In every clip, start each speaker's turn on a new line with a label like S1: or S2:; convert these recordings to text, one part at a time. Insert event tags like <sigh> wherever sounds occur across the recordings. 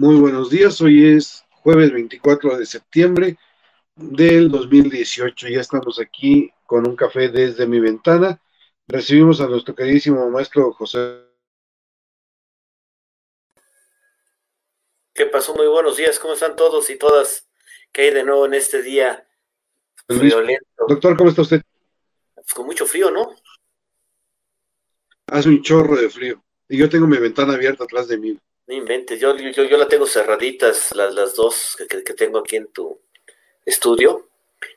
S1: Muy buenos días, hoy es jueves 24 de septiembre del 2018. Ya estamos aquí con un café desde mi ventana. Recibimos a nuestro queridísimo maestro José.
S2: ¿Qué pasó? Muy buenos días, ¿cómo están todos y todas? ¿Qué hay de nuevo en este día
S1: violento? Doctor, ¿cómo está usted?
S2: Pues con mucho frío, ¿no?
S1: Hace un chorro de frío. Y yo tengo mi ventana abierta atrás de mí.
S2: No inventes, yo, yo, yo la tengo cerraditas, las, las dos que, que, tengo aquí en tu estudio.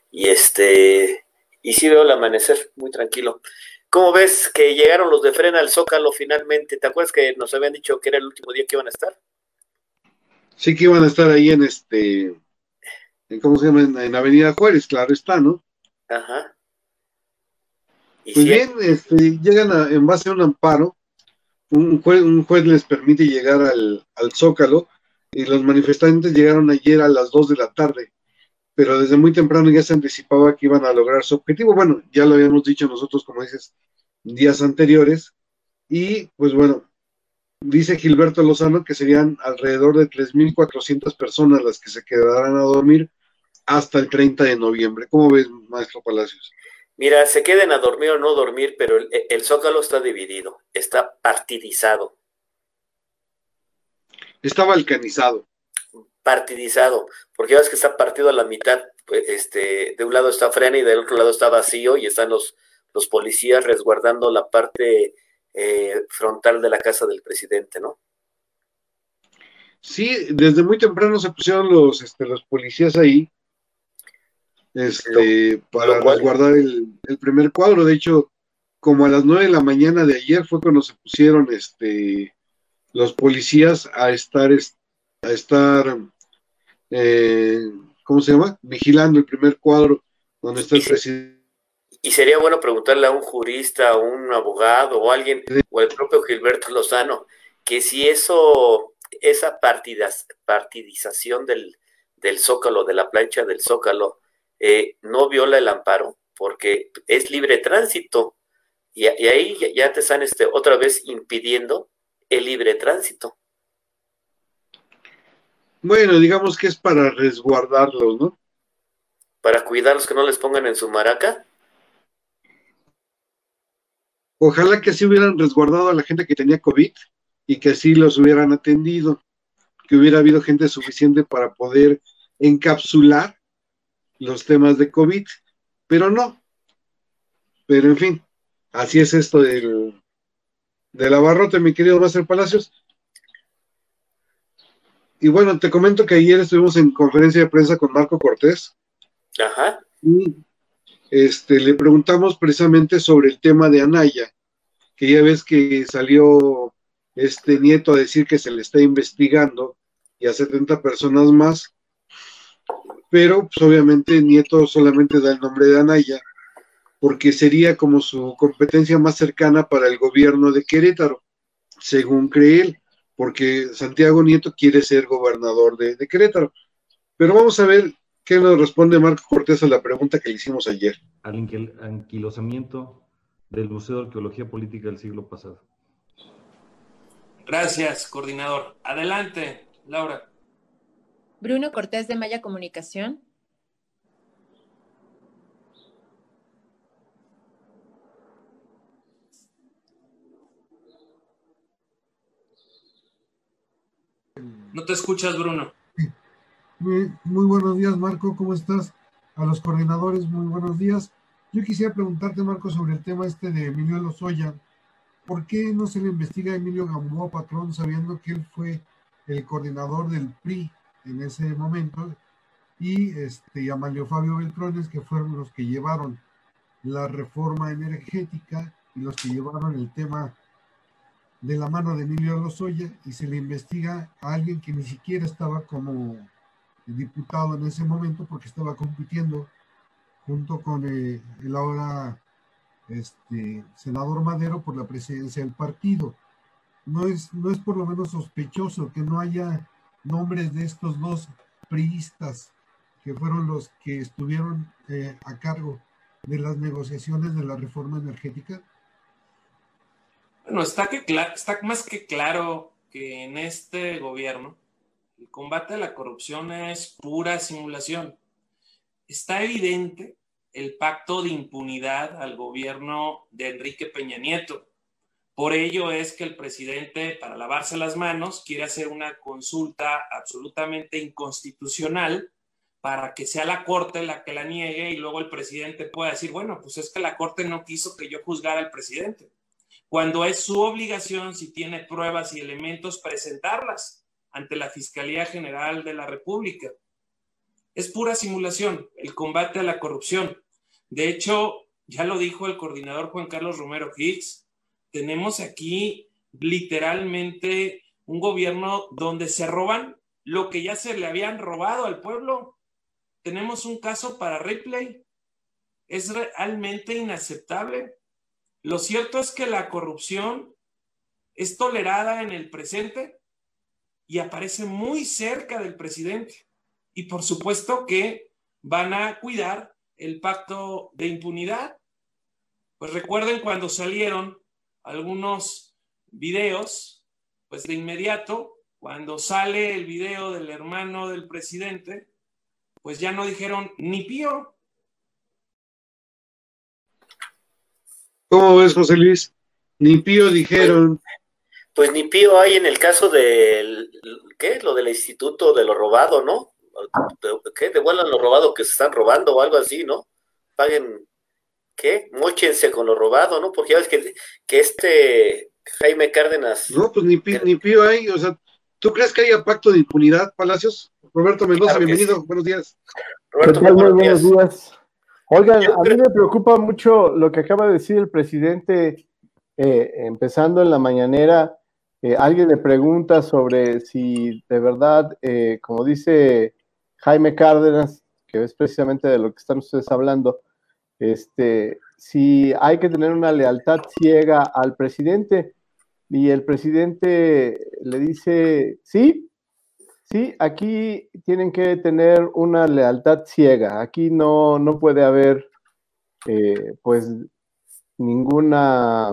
S2: Y este, y sí veo el amanecer muy tranquilo. ¿Cómo ves que llegaron los de Frena al Zócalo finalmente? ¿Te acuerdas que nos habían dicho que era el último día que iban a estar?
S1: Sí, que iban a estar ahí en este, en, ¿cómo se llama? En, Avenida Juárez, claro está, ¿no? Ajá. Pues bien, este, llegan en base a un amparo, un juez, un juez les permite llegar al, al, Zócalo y los manifestantes llegaron ayer a las 2 de la tarde, pero desde muy temprano ya se anticipaba que iban a lograr su objetivo. Bueno, ya lo habíamos dicho nosotros, como dices, días anteriores, y pues bueno, dice Gilberto Lozano que serían alrededor de 3.400 personas las que se quedarán a dormir hasta el 30 de noviembre. ¿Cómo ves, maestro Palacios?
S2: Mira, se queden a dormir o no dormir, pero el, Zócalo está dividido, está partidizado.
S1: Está balcanizado.
S2: Partidizado, porque ya ves que está partido a la mitad, pues, este, de un lado está Frena y del otro lado está vacío y están los, los policías resguardando la parte eh, frontal de la casa del presidente, ¿no?
S1: Sí, desde muy temprano se pusieron los, este, los policías ahí este, para resguardar el, primer cuadro. De hecho, como a las nueve de la mañana de ayer fue cuando se pusieron este, los policías a estar, a estar eh, ¿cómo se llama? Vigilando el primer cuadro donde está el presidente.
S2: Y sería bueno preguntarle a un jurista, a un abogado o alguien, o el propio Gilberto Lozano, que si eso, esa partidas, partidización del, del zócalo, de la plancha del zócalo, eh, no viola el amparo porque es libre tránsito y, ahí ya te están este, otra vez impidiendo el libre tránsito.
S1: Bueno, digamos que es para resguardarlos, ¿no?
S2: Para cuidarlos que no les pongan en su maraca.
S1: Ojalá que así hubieran resguardado a la gente que tenía COVID y que así los hubieran atendido, que hubiera habido gente suficiente para poder encapsular los temas de COVID, pero no. Pero en fin, así es esto del, del abarrote, mi querido Master Palacios. Y bueno, te comento que ayer estuvimos en conferencia de prensa con Marco Cortés. Ajá. Y este, le preguntamos precisamente sobre el tema de Anaya, que ya ves que salió este nieto a decir que se le está investigando y a 70 personas más pero pues, obviamente Nieto solamente da el nombre de Anaya, porque sería como su competencia más cercana para el gobierno de Querétaro, según cree él, porque Santiago Nieto quiere ser gobernador de, Querétaro. Pero vamos a ver qué nos responde Marco Cortés a la pregunta que le hicimos ayer.
S3: Al anquilosamiento del Museo de Arqueología Política del siglo pasado.
S4: Gracias, coordinador. Adelante, Laura.
S5: Bruno Cortés de Maya Comunicación.
S4: No te escuchas, Bruno.
S6: Muy, buenos días, Marco, ¿cómo estás? A los coordinadores, muy buenos días. Yo quisiera preguntarte, Marco, sobre el tema este de Emilio Lozoya. ¿Por qué no se le investiga a Emilio Gamboa Patrón sabiendo que él fue el coordinador del PRI en ese momento, y este, Amalio Fabio Beltrones, que fueron los que llevaron la reforma energética y los que llevaron el tema de la mano de Emilio Lozoya, y se le investiga a alguien que ni siquiera estaba como diputado en ese momento porque estaba compitiendo junto con eh, el ahora este, senador Madero por la presidencia del partido. No es, no es por lo menos sospechoso que no haya nombres de estos dos priistas que fueron los que estuvieron eh, a cargo de las negociaciones de la reforma energética?
S4: Bueno, está, que está más que claro que en este gobierno El combate a la corrupción es pura simulación. Está evidente el pacto de impunidad al gobierno de Enrique Peña Nieto. Por ello es que el presidente, para lavarse las manos, quiere hacer una consulta absolutamente inconstitucional para que sea la Corte la que la niegue y luego el presidente pueda decir, bueno, pues es que la Corte no quiso que yo juzgara al presidente, cuando es su obligación, si tiene pruebas y elementos, presentarlas ante la Fiscalía General de la República. Es pura simulación el combate a la corrupción. De hecho, ya lo dijo el coordinador Juan Carlos Romero Hicks, tenemos aquí literalmente un gobierno donde se roban lo que ya se le habían robado al pueblo tenemos un caso para replay. Es realmente inaceptable. Lo cierto es que la corrupción es tolerada en el presente y aparece muy cerca del presidente. Y por supuesto que van a cuidar el pacto de impunidad. Pues recuerden cuando salieron algunos videos, pues de inmediato, cuando sale el video del hermano del presidente, pues ya no dijeron ni pío.
S7: ¿Cómo ves, José Luis? Ni pío dijeron.
S2: Pues, ni pío hay en el caso del, ¿qué? Lo del instituto de lo robado, ¿no? ¿Qué? Devuelvan lo robado que se están robando o algo así, ¿no? Paguen, ¿qué? Móchense con lo robado, ¿no? Porque ya ves que, que este Jaime Cárdenas.
S7: No, pues ni pío, ni pío hay, o sea, ¿tú crees que haya pacto de impunidad, Palacios? Roberto Mendoza, bienvenido, buenos días.
S8: Roberto, Muy buenos días. Oigan, a mí me preocupa mucho lo que acaba de decir el presidente, eh, empezando en la mañanera. Eh, alguien le pregunta sobre si de verdad, eh, como dice Jaime Cárdenas, que es precisamente de lo que están ustedes hablando, este, si hay que tener una lealtad ciega al presidente. Y el presidente le dice, sí, Sí, aquí tienen que tener una lealtad ciega. Aquí no, no puede haber, eh, pues, ninguna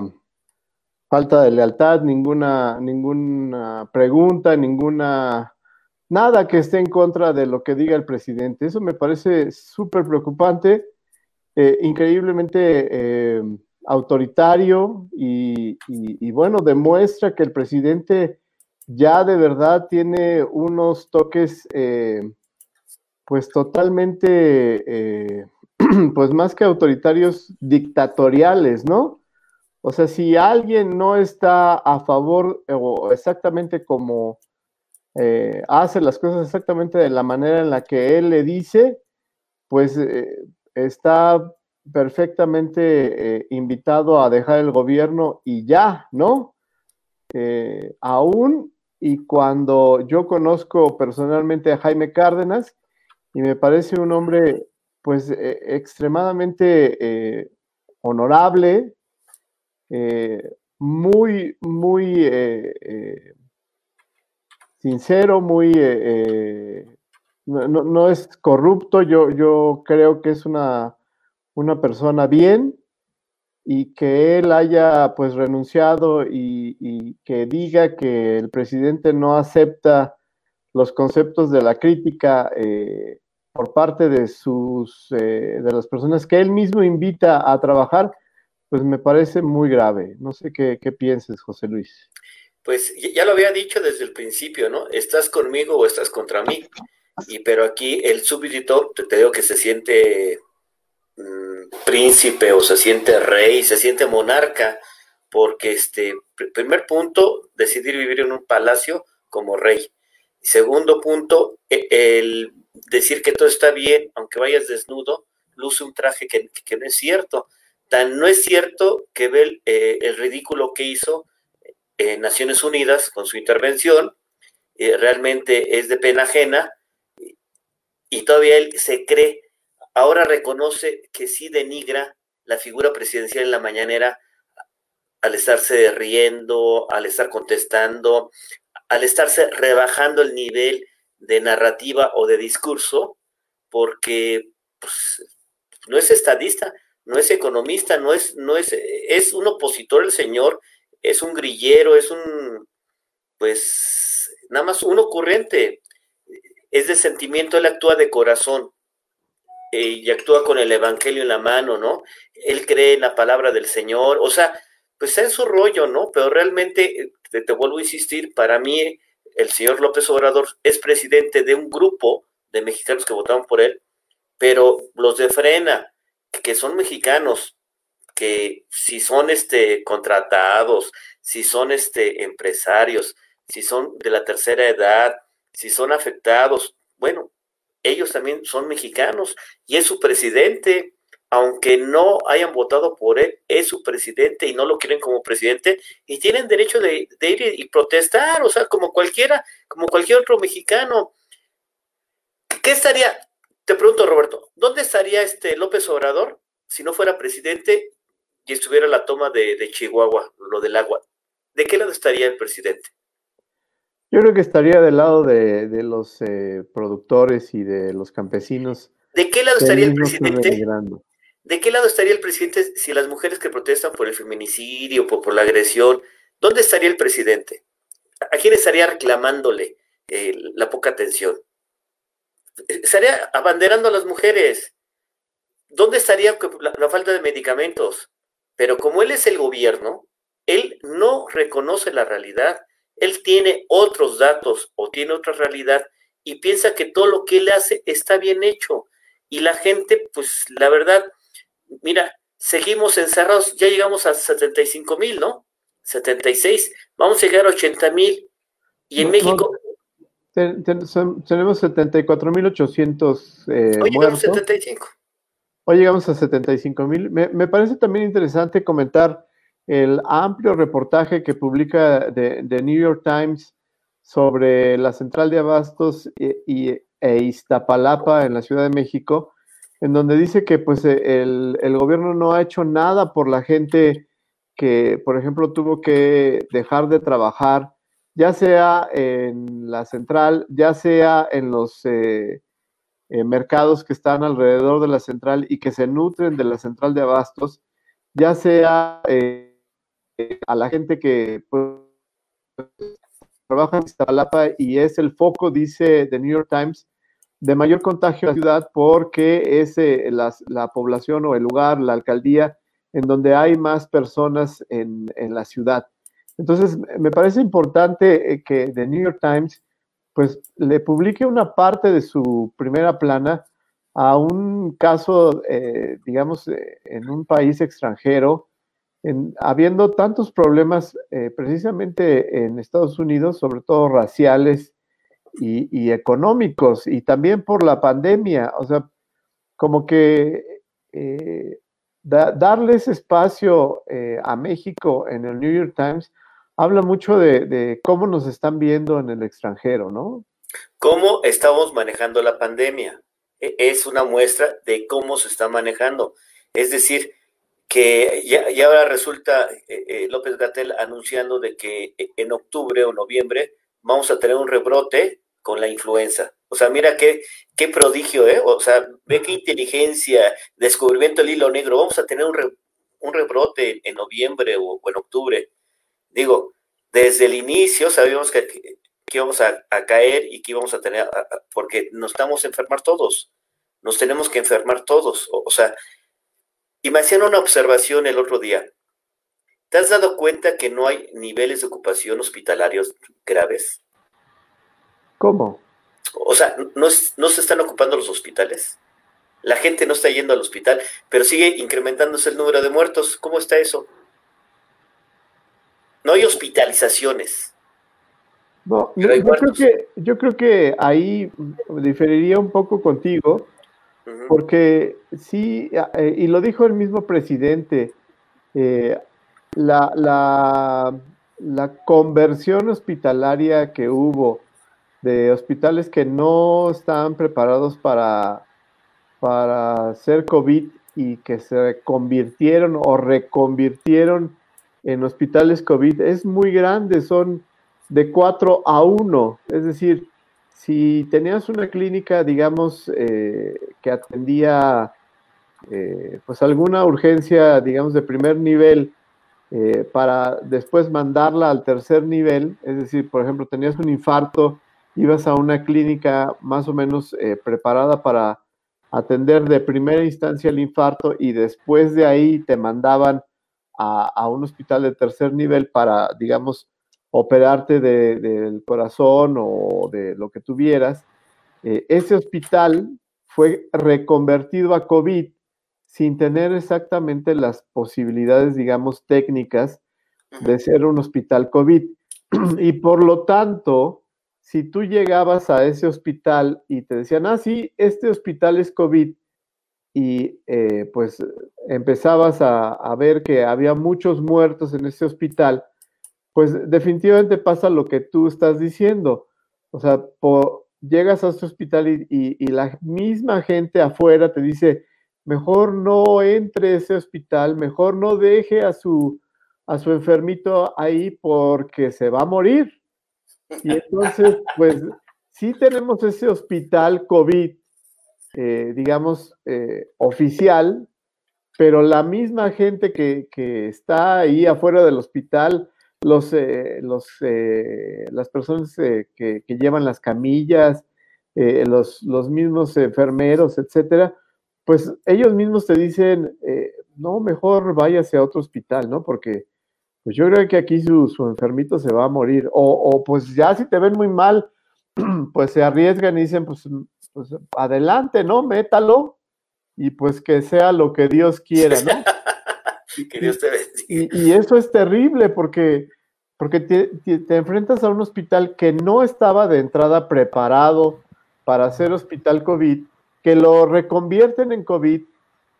S8: falta de lealtad, ninguna, ninguna pregunta, ninguna, nada que esté en contra de lo que diga el presidente. Eso me parece súper preocupante, eh, increíblemente eh, autoritario y, bueno, demuestra que el presidente ya de verdad tiene unos toques, eh, pues totalmente, <clears throat> pues más que autoritarios, dictatoriales, ¿no? O sea, si alguien no está a favor o exactamente como hace las cosas exactamente de la manera en la que él le dice, pues está perfectamente invitado a dejar el gobierno y ya, ¿no? aún y cuando yo conozco personalmente a Jaime Cárdenas y me parece un hombre pues e, extremadamente eh, honorable, eh, muy, muy eh, sincero, muy... No, no, es corrupto, yo, yo creo que es una, una persona bien, y que él haya pues renunciado y, que diga que el presidente no acepta los conceptos de la crítica eh, por parte de sus eh, de las personas que él mismo invita a trabajar, pues me parece muy grave. No sé qué, qué pienses, José Luis.
S2: Pues ya lo había dicho desde el principio, ¿no? Estás conmigo o estás contra mí. Y pero aquí el súbdito, te digo que se siente príncipe o se siente rey, se siente monarca, porque este, primer punto, decidir vivir en un palacio como rey. Segundo punto, e, el decir que todo está bien, aunque vayas desnudo, luce un traje que, no es cierto. Tan no es cierto que ve eh, el, ridículo que hizo en Naciones Unidas con su intervención, eh, realmente es de pena ajena, y todavía él se cree ahora reconoce que sí denigra la figura presidencial en la mañanera al estarse riendo, al estar contestando, al estarse rebajando el nivel de narrativa o de discurso, porque pues, no es estadista, no es economista, no es, no es, es un opositor el señor, es un grillero, es un, pues, nada más un ocurrente. Es de sentimiento, él actúa de corazón eh, y actúa con el Evangelio en la mano, ¿no? Él cree en la palabra del Señor, o sea, pues es su rollo, ¿no? Pero realmente, eh, te, te vuelvo a insistir, para mí el señor López Obrador es presidente de un grupo de mexicanos que votaron por él, pero los de Frena, que son mexicanos, que si son este contratados, si son este empresarios, si son de la tercera edad, si son afectados, bueno, ellos también son mexicanos y es su presidente, aunque no hayan votado por él, es su presidente y no lo quieren como presidente y tienen derecho de, ir y protestar, o sea, como cualquiera, como cualquier otro mexicano. ¿Qué estaría? Te pregunto, Roberto, ¿dónde estaría este López Obrador si no fuera presidente y estuviera la toma de, Chihuahua, lo del agua? ¿De qué lado estaría el presidente?
S8: Yo creo que estaría del lado de, los eh, productores y de los campesinos.
S2: ¿De qué lado estaría el presidente? ¿De qué lado estaría el presidente si las mujeres que protestan por el feminicidio, por, por la agresión, ¿dónde estaría el presidente? ¿A quién estaría reclamándole eh, la poca atención? Estaría abanderando a las mujeres. ¿Dónde estaría la, falta de medicamentos? Pero como él es el gobierno, él no reconoce la realidad. Él tiene otros datos o tiene otra realidad y piensa que todo lo que él hace está bien hecho. Y la gente, pues la verdad, mira, seguimos encerrados, ya llegamos a 75 mil, ¿no? 76, vamos a llegar a 80 mil. Y en México...
S8: tenemos 74.800
S2: eh, Hoy llegamos a 75.
S8: Hoy llegamos a 75 mil. Me, me, parece también interesante comentar el amplio reportaje que publica de, New York Times sobre la central de abastos y, e Iztapalapa en la Ciudad de México, en donde dice que pues e, el, gobierno no ha hecho nada por la gente que, por ejemplo, tuvo que dejar de trabajar, ya sea en la central, ya sea en los eh, mercados que están alrededor de la central y que se nutren de la central de abastos, ya sea eh, a la gente que pues, trabaja en Iztapalapa y es el foco, dice The New York Times, de mayor contagio en la ciudad porque es eh, la, población o el lugar, la alcaldía, en donde hay más personas en, la ciudad. Entonces, me parece importante eh, que The New York Times pues le publique una parte de su primera plana a un caso, eh, digamos, en un país extranjero, habiendo tantos problemas precisamente en Estados Unidos, sobre todo raciales y, económicos y también por la pandemia. O sea, como que eh, darles espacio eh, a México en el New York Times habla mucho de, cómo nos están viendo en el extranjero, ¿no?
S2: ¿Cómo estamos manejando la pandemia? E, es una muestra de cómo se está manejando. Es decir, que ya, ahora resulta eh, López Gatel anunciando de que en octubre o noviembre vamos a tener un rebrote con la influenza. O sea, mira qué, qué prodigio, ¿eh? O sea, ve qué inteligencia, descubrimiento del hilo negro. Vamos a tener un, un rebrote en noviembre o, en octubre. Digo, desde el inicio sabíamos que, que, íbamos a, caer y que íbamos a tener, porque nos estamos enfermar todos. Nos tenemos que enfermar todos. O sea, y me hacían una observación el otro día. ¿Te has dado cuenta que no hay niveles de ocupación hospitalarios graves?
S8: ¿Cómo?
S2: O sea, no, no se están ocupando los hospitales. La gente no está yendo al hospital, pero sigue incrementándose el número de muertos. ¿Cómo está eso? No hay hospitalizaciones.
S8: No, yo, creo que, yo creo que ahí diferiría un poco contigo, porque sí, eh, y lo dijo el mismo presidente, eh, la, la, conversión hospitalaria que hubo de hospitales que no estaban preparados para, para ser COVID y que se convirtieron o reconvirtieron en hospitales COVID es muy grande, son de 4 a 1. Es decir, si tenías una clínica, digamos, eh, que atendía eh, pues alguna urgencia, digamos, de primer nivel, eh, para después mandarla al tercer nivel, es decir, por ejemplo, tenías un infarto ibas a una clínica más o menos preparada para atender de primera instancia el infarto y después de ahí te mandaban a, un hospital de tercer nivel para, digamos, operarte del corazón o de lo que tuvieras, eh, ese hospital fue reconvertido a COVID sin tener exactamente las posibilidades, digamos, técnicas de ser un hospital COVID. <clears throat> Y por lo tanto, si tú llegabas a ese hospital y te decían, ah, sí, este hospital es COVID, y eh, pues empezabas a, ver que había muchos muertos en ese hospital, pues definitivamente pasa lo que tú estás diciendo. O sea, llegas a ese hospital y, la misma gente afuera te dice, mejor no entre a ese hospital, mejor no deje a su, a su enfermito ahí porque se va a morir. Y entonces, pues sí tenemos ese hospital COVID, eh, digamos, eh, oficial, pero la misma gente que, está ahí afuera del hospital, los, eh, los, las personas que, llevan las camillas, los, los mismos enfermeros, etcétera, pues ellos mismos te dicen, no, mejor váyase a otro hospital, ¿no? Porque pues yo creo que aquí su, enfermito se va a morir. O, pues ya si te ven muy mal, <clears throat> pues se arriesgan y dicen, pues, pues, adelante, ¿no? Métalo y pues que sea lo que Dios quiera, ¿no?
S2: Que Dios te bendiga.
S8: Y, eso es terrible porque, porque te, te, enfrentas a un hospital que no estaba de entrada preparado para hacer hospital COVID, que lo reconvierten en COVID,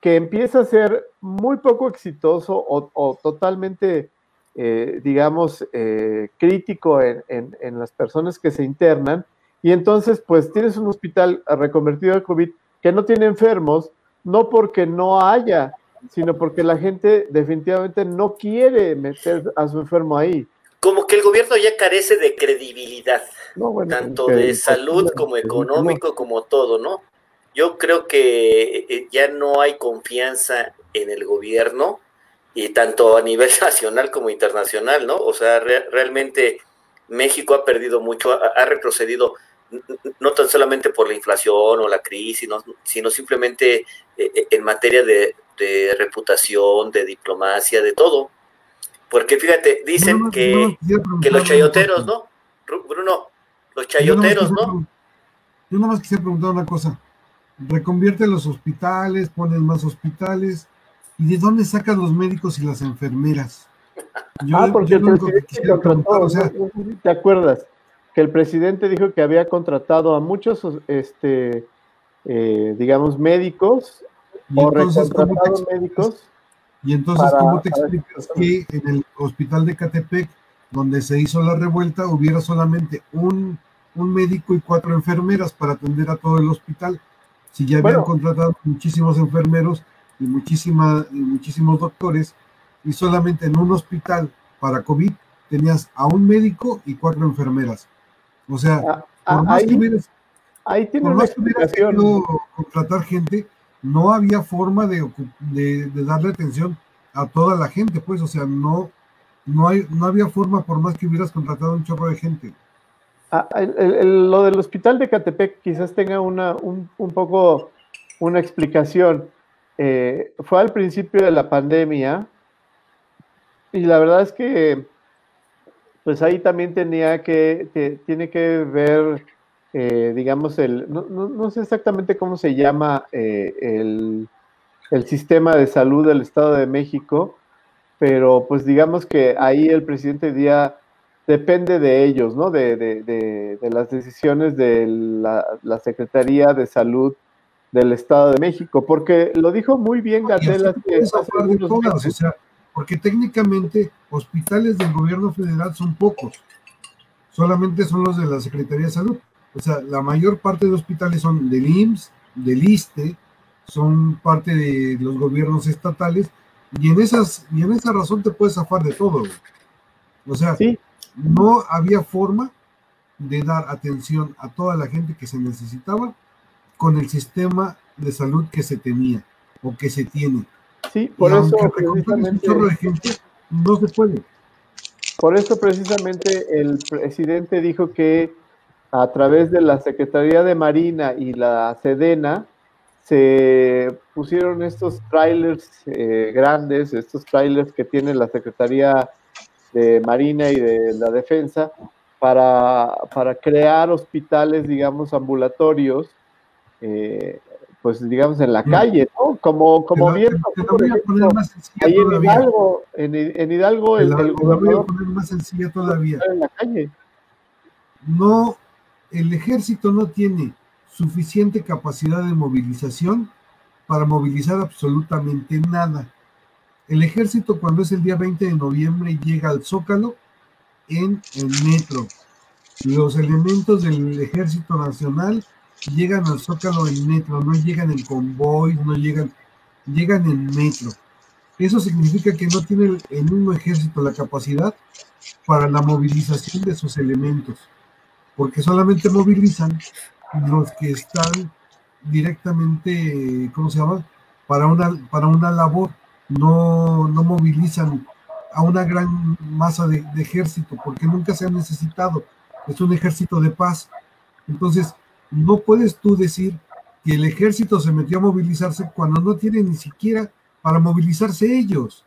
S8: que empieza a ser muy poco exitoso o, o totalmente eh, digamos, eh, crítico en, las personas que se internan. Y entonces, pues tienes un hospital reconvertido a COVID que no tiene enfermos, no porque no haya, sino porque la gente definitivamente no quiere meter a su enfermo ahí.
S2: Como que el gobierno ya carece de credibilidad, tanto de salud como económico, como todo, ¿no? Yo creo que eh, ya no hay confianza en el gobierno y tanto a nivel <laughs> nacional como internacional, ¿no? O sea, realmente México ha perdido mucho, ha, retrocedido no tan solamente por la inflación o la crisis, sino simplemente eh, eh, en materia de, reputación, de diplomacia, de todo. Porque fíjate, dicen que, que los chayoteros, ¿no? Bruno, los chayoteros, ¿no?
S1: Yo nomás quisiera preguntar una cosa. Reconvierte los hospitales, ponen más hospitales, ¿Y de dónde sacan los médicos y las enfermeras? <laughs>
S8: ah, porque el presidente contrató, o sea, ¿te acuerdas? Que el presidente dijo que había contratado a muchos, este, eh, digamos, médicos
S1: y entonces, ¿cómo te médicos. Y entonces, ¿cómo te explicas que en el hospital de Catepec, donde se hizo la revuelta, hubiera solamente un, un médico y cuatro enfermeras para atender a todo el hospital? Si ya habían contratado muchísimos enfermeros y, muchísima, muchísimos doctores, y solamente en un hospital para COVID tenías a un médico y cuatro enfermeras. O sea, ah, por ah, más que hubieras,
S8: ahí tiene
S1: contratar gente, no había forma de, de, darle atención a toda la gente, pues, o sea, no, no, hay, no había forma por más que hubieras contratado un chorro de gente.
S8: Ah, lo del hospital de Catepec quizás tenga una, un, un poco una explicación. Eh, fue al principio de la pandemia y la verdad es que pues ahí también tenía que, tiene que ver, eh, digamos, el, no, sé exactamente cómo se llama eh, el, sistema de salud del Estado de México, pero pues digamos que ahí el presidente Díaz depende de ellos, ¿no? De, las decisiones de la, la Secretaría de Salud del Estado de México, porque lo dijo muy bien Gatela.
S1: porque técnicamente hospitales del gobierno federal son pocos, solamente son los de la Secretaría de Salud. O sea, la mayor parte de hospitales son del IMSS, del ISTE, son parte de los gobiernos estatales, y en, esas, y en esa razón te puedes zafar de todo. O sea, no había forma de dar atención a toda la gente que se necesitaba con el sistema de salud que se tenía o que se tiene.
S8: Sí, por eso precisamente,
S1: no se puede.
S8: Por eso precisamente el presidente dijo que a través de la Secretaría de Marina y la Sedena, se pusieron estos trailers eh, grandes, estos trailers que tiene la Secretaría de Marina y de la Defensa, para, para crear hospitales, digamos, ambulatorios, eh, pues digamos en la calle, ¿no? Como, como bien. ahí en Hidalgo, en, en Hidalgo el, el
S1: gobernador. poner más sencilla todavía.
S8: En la calle.
S1: No, el ejército no tiene suficiente capacidad de movilización para movilizar absolutamente nada. El ejército cuando es el día 20 de noviembre llega al Zócalo en el metro. Los elementos del ejército nacional llegan al Zócalo en metro, no llegan en convoy, no llegan, llegan en metro. Eso significa que no tiene el mismo ejército la capacidad para la movilización de sus elementos, porque solamente movilizan los que están directamente, ¿cómo se llama? Para una, para una labor, no, no movilizan a una gran masa de, de, ejército, porque nunca se ha necesitado. Es un ejército de paz. Entonces, no puedes tú decir que el ejército se metió a movilizarse cuando no tiene ni siquiera para movilizarse ellos.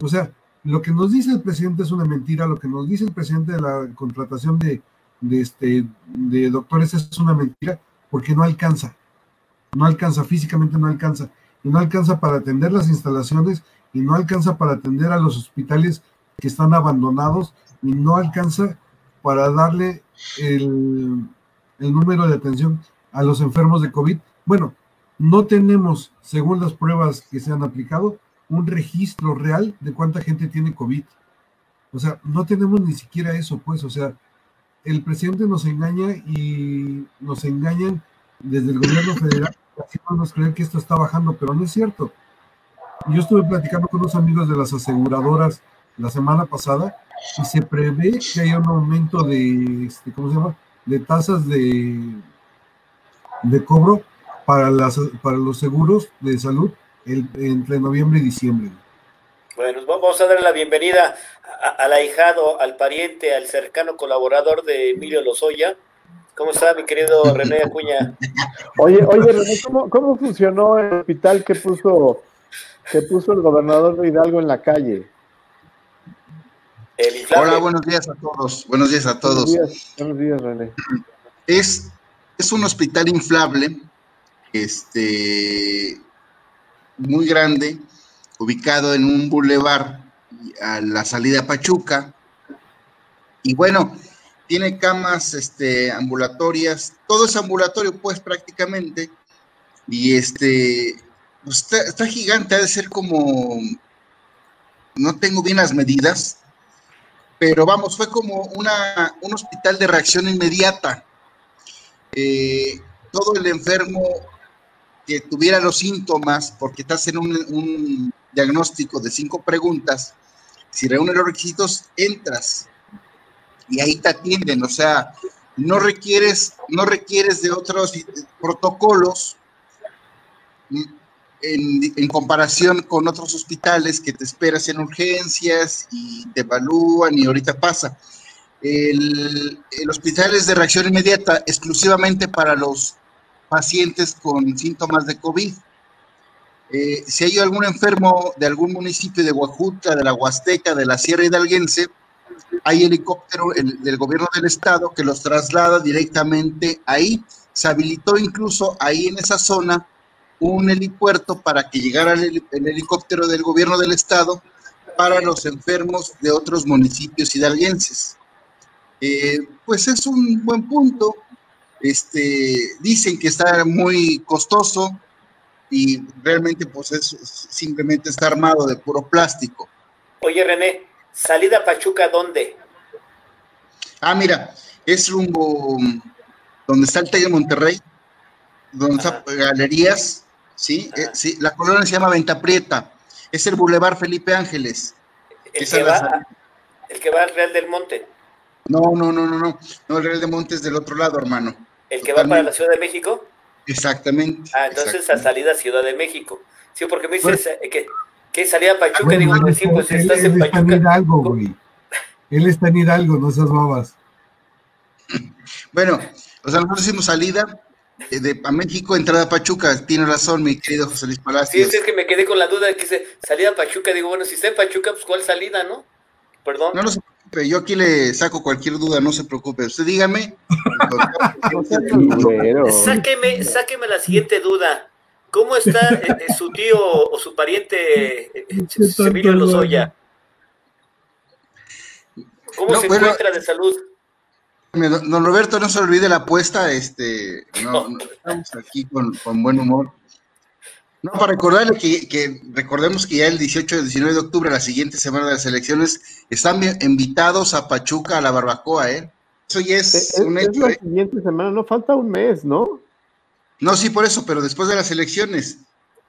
S1: O sea, lo que nos dice el presidente es una mentira, lo que nos dice el presidente de la contratación de, de, este, de doctores es una mentira porque no alcanza, no alcanza, físicamente no alcanza, y no alcanza para atender las instalaciones y no alcanza para atender a los hospitales que están abandonados y no alcanza para darle el, el número de atención a los enfermos de COVID. Bueno, no tenemos, según las pruebas que se han aplicado, un registro real de cuánta gente tiene COVID. O sea, no tenemos ni siquiera eso, pues, o sea, el presidente nos engaña y nos engañan desde el gobierno federal, nos creen que esto está bajando, pero no es cierto. Yo estuve platicando con unos amigos de las aseguradoras la semana pasada y se prevé que haya un aumento de, este, ¿cómo se llama? de tasas de, de cobro para, las, para los seguros de salud entre noviembre y diciembre.
S2: Bueno, vamos a darle la bienvenida al ahijado, al pariente, al cercano colaborador de Emilio Lozoya. ¿Cómo está mi querido René Acuña?
S8: Oye, oye René, ¿cómo, ¿cómo, funcionó el hospital que puso, que puso el gobernador de Hidalgo en la calle?
S9: Hola, buenos días a todos. Buenos días a todos.
S8: Buenos días, René.
S9: Es, es un hospital inflable, este, muy grande, ubicado en un bulevar a la salida a Pachuca. Y bueno, tiene camas este, ambulatorias, todo es ambulatorio, pues prácticamente. Y este, pues, está, gigante, ha de ser como, no tengo bien las medidas, pero vamos, fue como una, un hospital de reacción inmediata. Eh, todo el enfermo que tuviera los síntomas, porque estás en un, diagnóstico de cinco preguntas, si reúne los requisitos, entras y ahí te atienden, o sea, no requieres, no requieres de otros protocolos en, comparación con otros hospitales que te esperas en urgencias y te evalúan y ahorita pasa. El, hospital es de reacción inmediata exclusivamente para los pacientes con síntomas de COVID. Eh, si hay algún enfermo de algún municipio de Huajuta, de la Huasteca, de la Sierra Hidalguense, hay helicóptero del gobierno del estado que los traslada directamente ahí. Se habilitó incluso ahí en esa zona un helipuerto para que llegara el, helicóptero del gobierno del estado para los enfermos de otros municipios hidalguenses. Eh, pues es un buen punto. Este, dicen que está muy costoso y realmente pues es simplemente está armado de puro plástico.
S2: Oye René, salida Pachuca, ¿dónde?
S9: Ah, mira, es rumbo donde está el TEC de Monterrey, donde está Galerías, ¿sí? Eh, sí, la colonia se llama Venta Prieta, es el Boulevard Felipe Ángeles.
S2: El que, va, el que va al Real del Monte.
S9: No, no, no, no, no, no, el Real del Monte es del otro lado, hermano.
S2: ¿El que va para la Ciudad de México?
S9: Exactamente.
S2: Ah, entonces a salida Ciudad de México. Sí, porque me dices eh, que, que salida Pachuca, digo, pues sí, pues estás en Pachuca.
S1: Está en Hidalgo, güey. Él está en Hidalgo, no seas babas.
S9: bueno, o sea, nosotros hicimos salida eh, de, a México, entrada a Pachuca. Tiene razón, mi querido José Luis Palacios.
S2: Sí, es que me quedé con la duda de que se salida a Pachuca. Digo, bueno, si está en Pachuca, pues ¿cuál salida, no? Perdón.
S9: No, no se preocupe, yo aquí le saco cualquier duda, no se preocupe. Usted dígame. <laughs>
S2: sáqueme, sáqueme la siguiente duda. ¿Cómo está eh, eh, su tío o su pariente Emilio Lozoya? ¿Cómo se encuentra de salud?
S9: Don Roberto, no se olvide la apuesta, este, no, estamos aquí con, buen humor. No, para recordarle que, recordemos que ya el 18 y 19 de octubre, la siguiente semana de las elecciones, están invitados a Pachuca a la barbacoa, ¿eh?
S8: Eso ya es, un hecho. la ¿eh? siguiente semana, no falta un mes, ¿no?
S9: No, sí, por eso, pero después de las elecciones.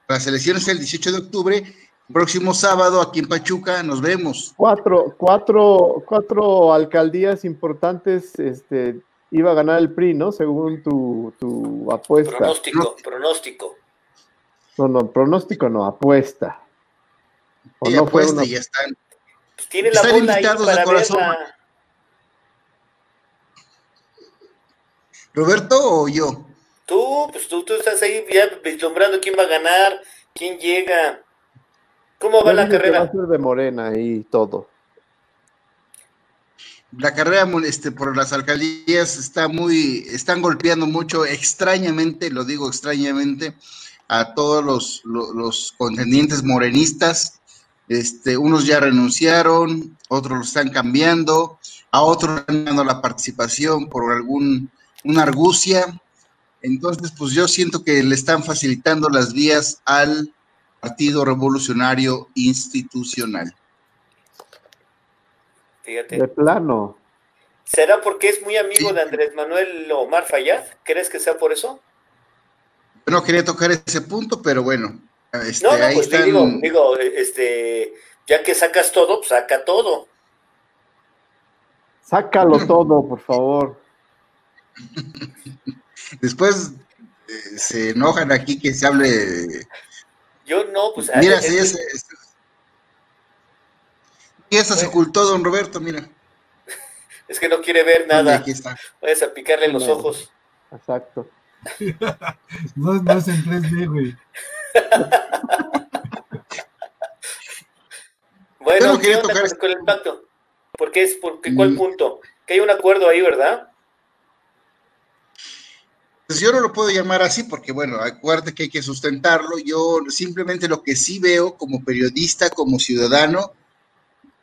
S9: Las elecciones el 18 de octubre Próximo sábado aquí en Pachuca nos vemos.
S8: Cuatro, cuatro, cuatro alcaldías importantes este, iba a ganar el PRI, ¿no? Según tu, tu apuesta.
S2: Pronóstico, pronóstico.
S8: No, no, pronóstico no, apuesta.
S9: ¿O no apuesta, fue ya están.
S2: Pues tiene la para corazón.
S9: ¿Roberto o yo?
S2: Tú, pues tú, tú estás ahí ya vislumbrando quién va a ganar, quién llega. ¿Cómo va la carrera?
S8: de Morena y todo.
S9: La carrera este, por las alcaldías está muy, están golpeando mucho, extrañamente, lo digo extrañamente, a todos los, los, contendientes morenistas. Este, unos ya renunciaron, otros lo están cambiando, a otros están dando la participación por algún una argucia. Entonces, pues yo siento que le están facilitando las vías al Partido Revolucionario Institucional.
S2: Fíjate.
S8: De plano.
S2: ¿Será porque es muy amigo de Andrés Manuel Omar Fayad? ¿Crees que sea por eso?
S9: No quería tocar ese punto, pero bueno.
S2: Este, no, no, ahí pues digo, digo, este, ya que sacas todo, pues saca todo.
S8: Sácalo todo, por favor. <laughs>
S9: Después eh, se enojan aquí que se hable
S2: yo no, pues.
S9: Mira, si es. Y esa se ocultó, don Roberto, mira. <laughs>
S2: Es que no quiere ver nada. Aquí está. Vayas a picarle los ojos.
S8: Exacto.
S1: No, no es en 3D, güey.
S2: bueno, ¿qué onda con, con, el pacto? ¿Por qué es? Porque, ¿Cuál mm. punto? Que hay un acuerdo ahí, ¿verdad?
S9: Pues yo no lo puedo llamar así porque, bueno, acuérdate que hay que sustentarlo. Yo simplemente lo que sí veo como periodista, como ciudadano,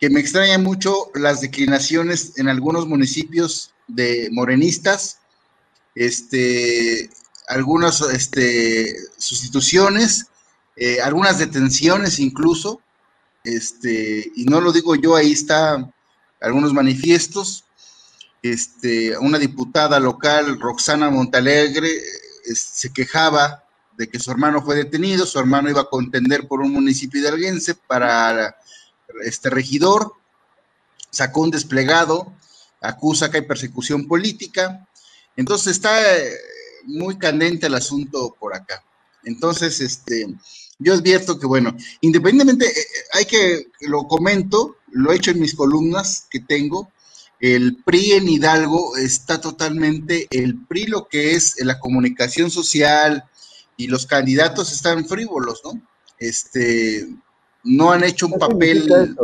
S9: que me extraña mucho las declinaciones en algunos municipios de morenistas, este, algunas este, sustituciones, eh, algunas detenciones incluso, este, y no lo digo yo, ahí está algunos manifiestos, este, una diputada local, Roxana Montalegre, se quejaba de que su hermano fue detenido, su hermano iba a contender por un municipio hidalguense para este regidor, sacó un desplegado, acusa que hay persecución política, entonces está eh, muy candente el asunto por acá. Entonces, este, yo advierto que, bueno, independientemente, eh, eh, hay que, lo comento, lo he hecho en mis columnas que tengo, el PRI en Hidalgo está totalmente, el PRI lo que es la comunicación social y los candidatos están frívolos, ¿no? Este, no han hecho un papel.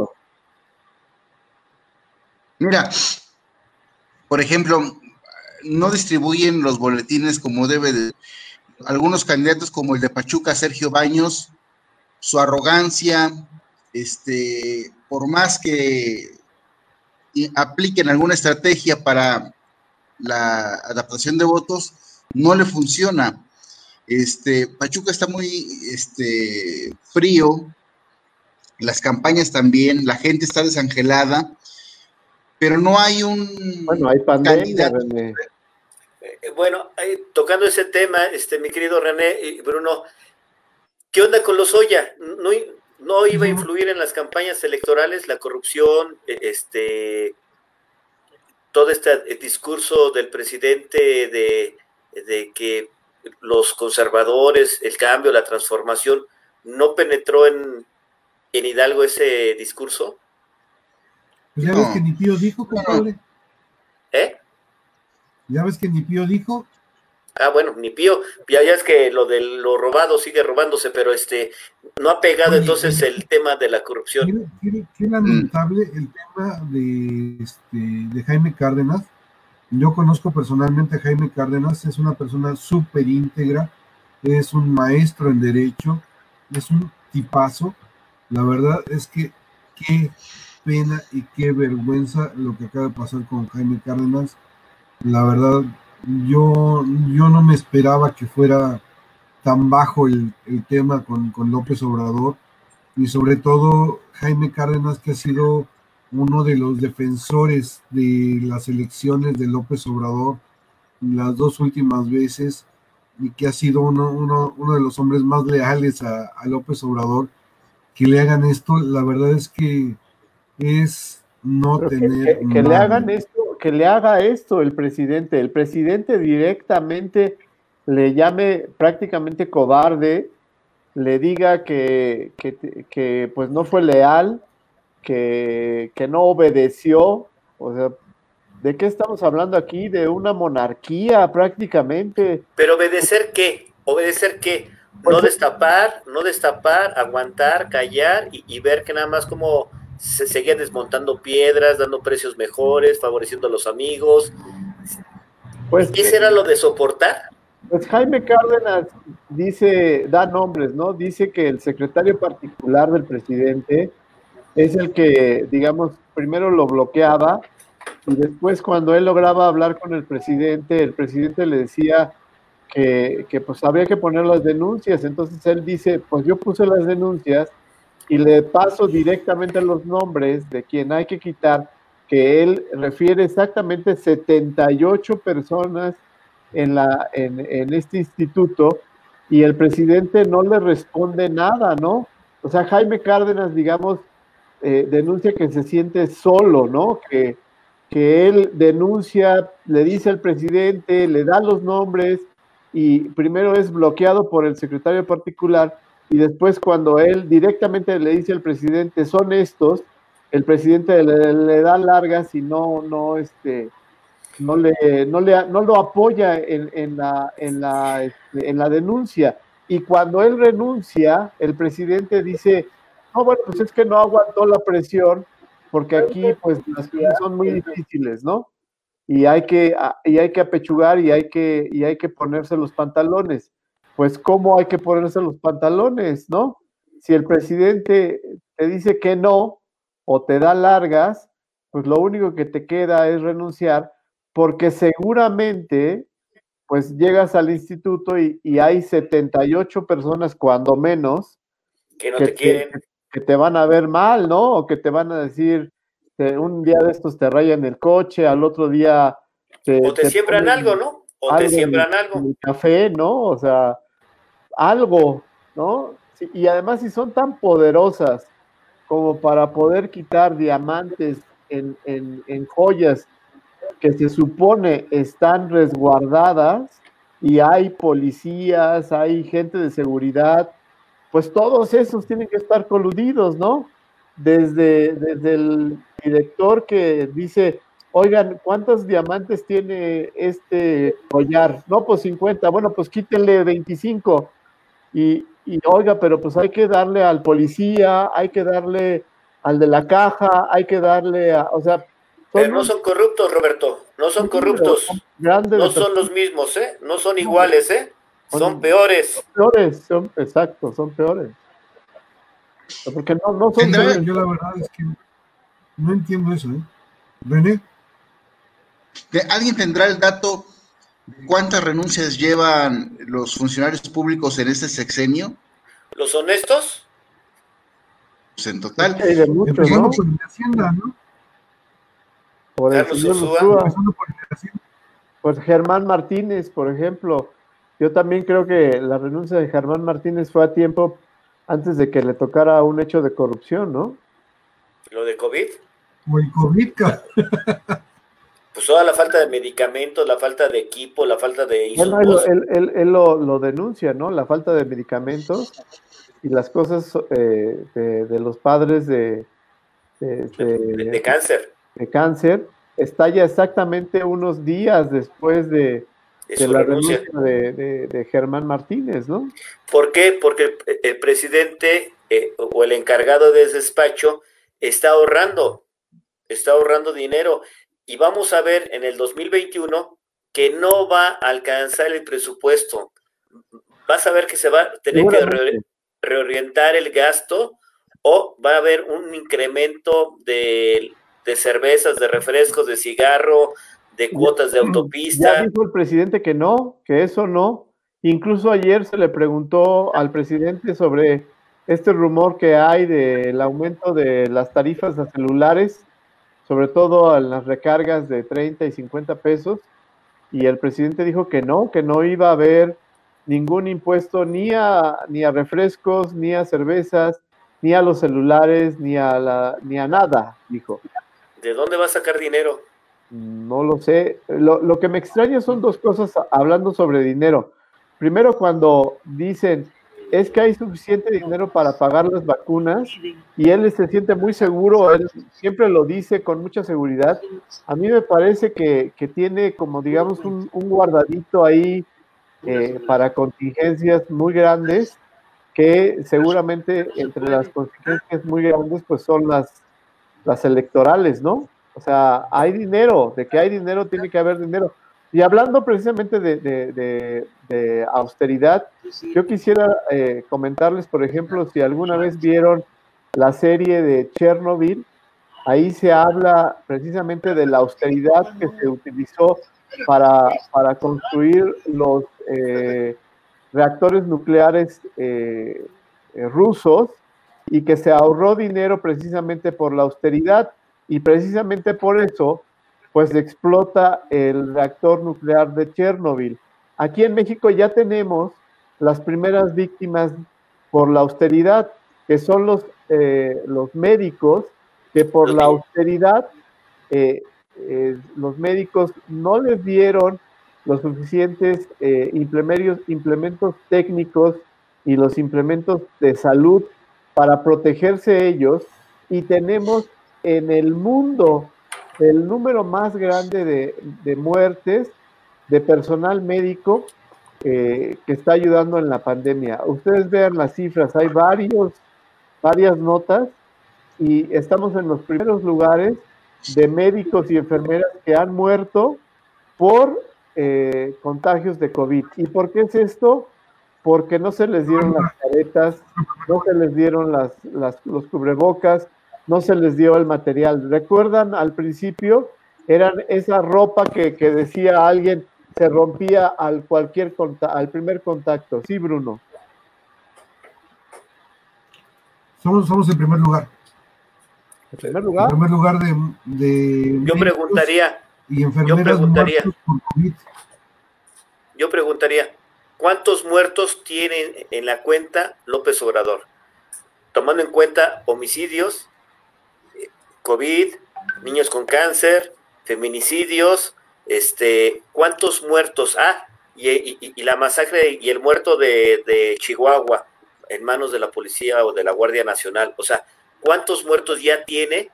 S9: Mira, por ejemplo, no distribuyen los boletines como debe de. Algunos candidatos como el de Pachuca, Sergio Baños, su arrogancia, este, por más que apliquen alguna estrategia para la adaptación de votos, no le funciona. Este, Pachuca está muy este, frío, las campañas también, la gente está desangelada, pero no hay un
S8: bueno, hay pandemia,
S2: Bueno, tocando ese tema, este, mi querido René y Bruno, ¿qué onda con los Oya? ¿No, no iba a influir en las campañas electorales la corrupción, e, este, todo este eh, discurso del presidente de, que los conservadores, el cambio, la transformación, ¿no penetró en, en Hidalgo ese discurso?
S1: Pues ya ves que ni tío dijo, compadre.
S2: ¿Eh?
S1: Ya ves que ni Pío dijo.
S2: Ah, bueno, ni Pío, ya, ya es que lo de lo robado sigue robándose, pero este no ha pegado entonces el tema de la corrupción.
S1: Qué, lamentable el tema de, este, de Jaime Cárdenas. Yo conozco personalmente a Jaime Cárdenas, es una persona súper íntegra, es un maestro en derecho, es un tipazo. La verdad es que qué pena y qué vergüenza lo que acaba de pasar con Jaime Cárdenas. La verdad, yo, yo no me esperaba que fuera tan bajo el, tema con, con, López Obrador y sobre todo Jaime Cárdenas que ha sido uno de los defensores de las elecciones de López Obrador las dos últimas veces y que ha sido uno, uno, uno de los hombres más leales a, a López Obrador, que le hagan esto, la verdad es que es no tener...
S8: Que, le hagan esto, que le haga esto el presidente, el presidente directamente le llame prácticamente cobarde, le diga que, que, pues no fue leal, que, que no obedeció, o sea, ¿de qué estamos hablando aquí? De una monarquía prácticamente.
S2: Pero obedecer qué? ¿Obedecer qué? No pues, destapar, no destapar, aguantar, callar y, y ver que nada más como se seguía desmontando piedras, dando precios mejores, favoreciendo a los amigos. Pues, ¿Qué será lo de soportar?
S8: Pues Jaime Cárdenas dice, da nombres, ¿no? Dice que el secretario particular del presidente es el que, digamos, primero lo bloqueaba y después cuando él lograba hablar con el presidente, el presidente le decía que, que pues había que poner las denuncias. Entonces él dice, pues yo puse las denuncias y le paso directamente los nombres de quien hay que quitar, que él refiere exactamente 78 personas en, la, en, este instituto y el presidente no le responde nada, ¿no? O sea, Jaime Cárdenas, digamos, eh, denuncia que se siente solo, ¿no? Que, que él denuncia, le dice al presidente, le da los nombres y primero es bloqueado por el secretario particular y después cuando él directamente le dice al presidente son estos, el presidente le, da largas y no, no, este, no le, no le, no lo apoya en, en la, en la, este, en la denuncia. Y cuando él renuncia, el presidente dice, no, bueno, pues es que no aguantó la presión, porque aquí pues las cosas son muy difíciles, ¿no? Y hay que, y hay que apechugar y hay que, y hay que ponerse los pantalones pues cómo hay que ponerse los pantalones, ¿no? Si el presidente te dice que no o te da largas, pues lo único que te queda es renunciar, porque seguramente, pues llegas al instituto y, hay 78 personas, cuando menos,
S2: que no te quieren.
S8: que te van a ver mal, ¿no? O que te van a decir, un día de estos te rayan el coche, al otro día...
S2: Te, o te, siembran algo, ¿no? O te siembran algo.
S8: café, ¿no? O sea, algo, ¿no? y además si son tan poderosas como para poder quitar diamantes en, en, joyas que se supone están resguardadas y hay policías, hay gente de seguridad, pues todos esos tienen que estar coludidos, ¿no? Desde, desde el director que dice, oigan, ¿cuántos diamantes tiene este collar? No, pues 50, bueno, pues quítenle 25 y, oiga, pero pues hay que darle al policía, hay que darle al de la caja, hay que darle a, o sea...
S2: Pero no son corruptos, Roberto, no son corruptos. no son los mismos, ¿eh? No son iguales, ¿eh? Son peores.
S8: Son peores, son, exacto, son peores. Porque no, no son
S1: peores. Yo la verdad es que no entiendo eso, ¿eh? René.
S9: ¿Alguien tendrá el dato ¿Cuántas renuncias llevan los funcionarios públicos en este sexenio?
S2: ¿Los honestos?
S9: Pues en total.
S1: muchos, ¿no? por Hacienda, ¿no?
S8: Por el Pues Germán Martínez, por ejemplo. Yo también creo que la renuncia de Germán Martínez fue a tiempo antes de que le tocara un hecho de corrupción, ¿no?
S2: ¿Lo de COVID?
S1: O el COVID, <laughs>
S2: pues toda la falta de medicamentos, la falta de equipo, la falta de...
S8: Bueno, él, lo, denuncia, ¿no? La falta de medicamentos y las cosas eh, de, los padres de
S2: de, cáncer.
S8: De cáncer, estalla exactamente unos días después de, la renuncia de, Germán Martínez, ¿no?
S2: ¿Por qué? Porque el, presidente eh, o el encargado de ese despacho está ahorrando, está ahorrando dinero. Y vamos a ver en el 2021 que no va a alcanzar el presupuesto. Vas a ver que se va a tener que reorientar el gasto o va a haber un incremento de, cervezas, de refrescos, de cigarro, de cuotas de autopista.
S8: Ya dijo el presidente que no, que eso no. Incluso ayer se le preguntó al presidente sobre este rumor que hay del aumento de las tarifas de celulares, sobre todo a las recargas de 30 y 50 pesos, y el presidente dijo que no, que no iba a haber ningún impuesto ni a, ni a refrescos, ni a cervezas, ni a los celulares, ni a, la, ni a nada, dijo.
S2: ¿De dónde va a sacar dinero?
S8: No lo sé. Lo, lo, que me extraña son dos cosas hablando sobre dinero. Primero, cuando dicen, es que hay suficiente dinero para pagar las vacunas y él se siente muy seguro, él siempre lo dice con mucha seguridad. A mí me parece que, que tiene como, digamos, un, un guardadito ahí eh, para contingencias muy grandes que seguramente entre las contingencias muy grandes pues son las, las electorales, ¿no? O sea, hay dinero, de que hay dinero tiene que haber dinero. Y hablando precisamente de, de, austeridad, yo quisiera eh, comentarles, por ejemplo, si alguna vez vieron la serie de Chernobyl, ahí se habla precisamente de la austeridad que se utilizó para, para construir los eh, reactores nucleares eh, eh, rusos y que se ahorró dinero precisamente por la austeridad. Y precisamente por eso pues explota el reactor nuclear de Chernobyl. Aquí en México ya tenemos las primeras víctimas por la austeridad, que son los, eh, los médicos que por la austeridad los médicos no les dieron los suficientes eh, implementos, técnicos y los implementos de salud para protegerse ellos y tenemos en el mundo el número más grande de, muertes de personal médico eh, que está ayudando en la pandemia. Ustedes vean las cifras, hay varios, varias notas y estamos en los primeros lugares de médicos y enfermeras que han muerto por eh, contagios de COVID. ¿Y por qué es esto? Porque no se les dieron las caretas, no se les dieron las, los cubrebocas, no se les dio el material. ¿Recuerdan al principio? Eran esa ropa que, decía alguien se rompía al cualquier al primer contacto. Sí, Bruno.
S1: Somos, somos el primer lugar.
S8: ¿En primer lugar?
S1: En primer lugar de,
S2: Yo preguntaría,
S1: y enfermeras yo preguntaría,
S2: yo preguntaría, ¿cuántos muertos tiene en la cuenta López Obrador? Tomando en cuenta homicidios, COVID, niños con cáncer, feminicidios, este, ¿cuántos muertos? Ah, y, la masacre y el muerto de, de Chihuahua en manos de la policía o de la Guardia Nacional. O sea, ¿cuántos muertos ya tiene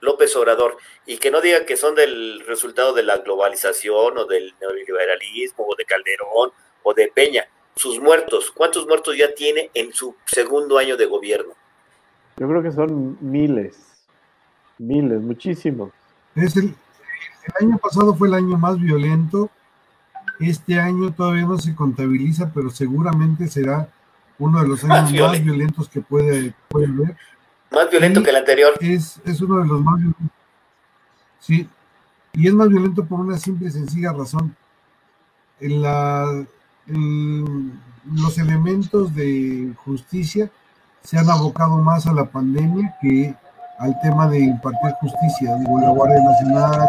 S2: López Obrador y que no digan que son del resultado de la globalización o del neoliberalismo o de Calderón o de Peña. Sus muertos, ¿cuántos muertos ya tiene en su segundo año de gobierno?
S8: Yo creo que son miles, miles, muchísimos.
S1: Es el, el año pasado fue el año más violento. Este año todavía no se contabiliza, pero seguramente será uno de los años más, violentos que puede, puede haber.
S2: Más violento que el anterior.
S1: Es, uno de los más violentos. Sí, y es más violento por una simple y sencilla razón. En la, los elementos de justicia se han abocado más a la pandemia que al tema de impartir justicia. Digo, la Guardia Nacional,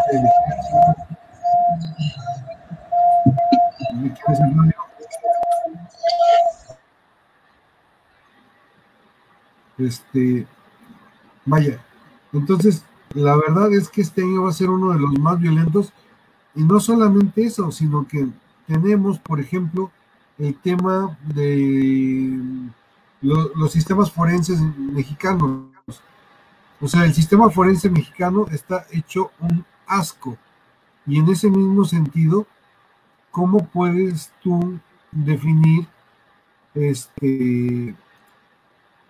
S1: Este, Vaya, entonces la verdad es que este año va a ser uno de los más violentos y no solamente eso, sino que tenemos, por ejemplo, el tema de los sistemas forenses mexicanos. O sea, el sistema forense mexicano está hecho un asco. Y en ese mismo sentido, ¿cómo puedes tú definir este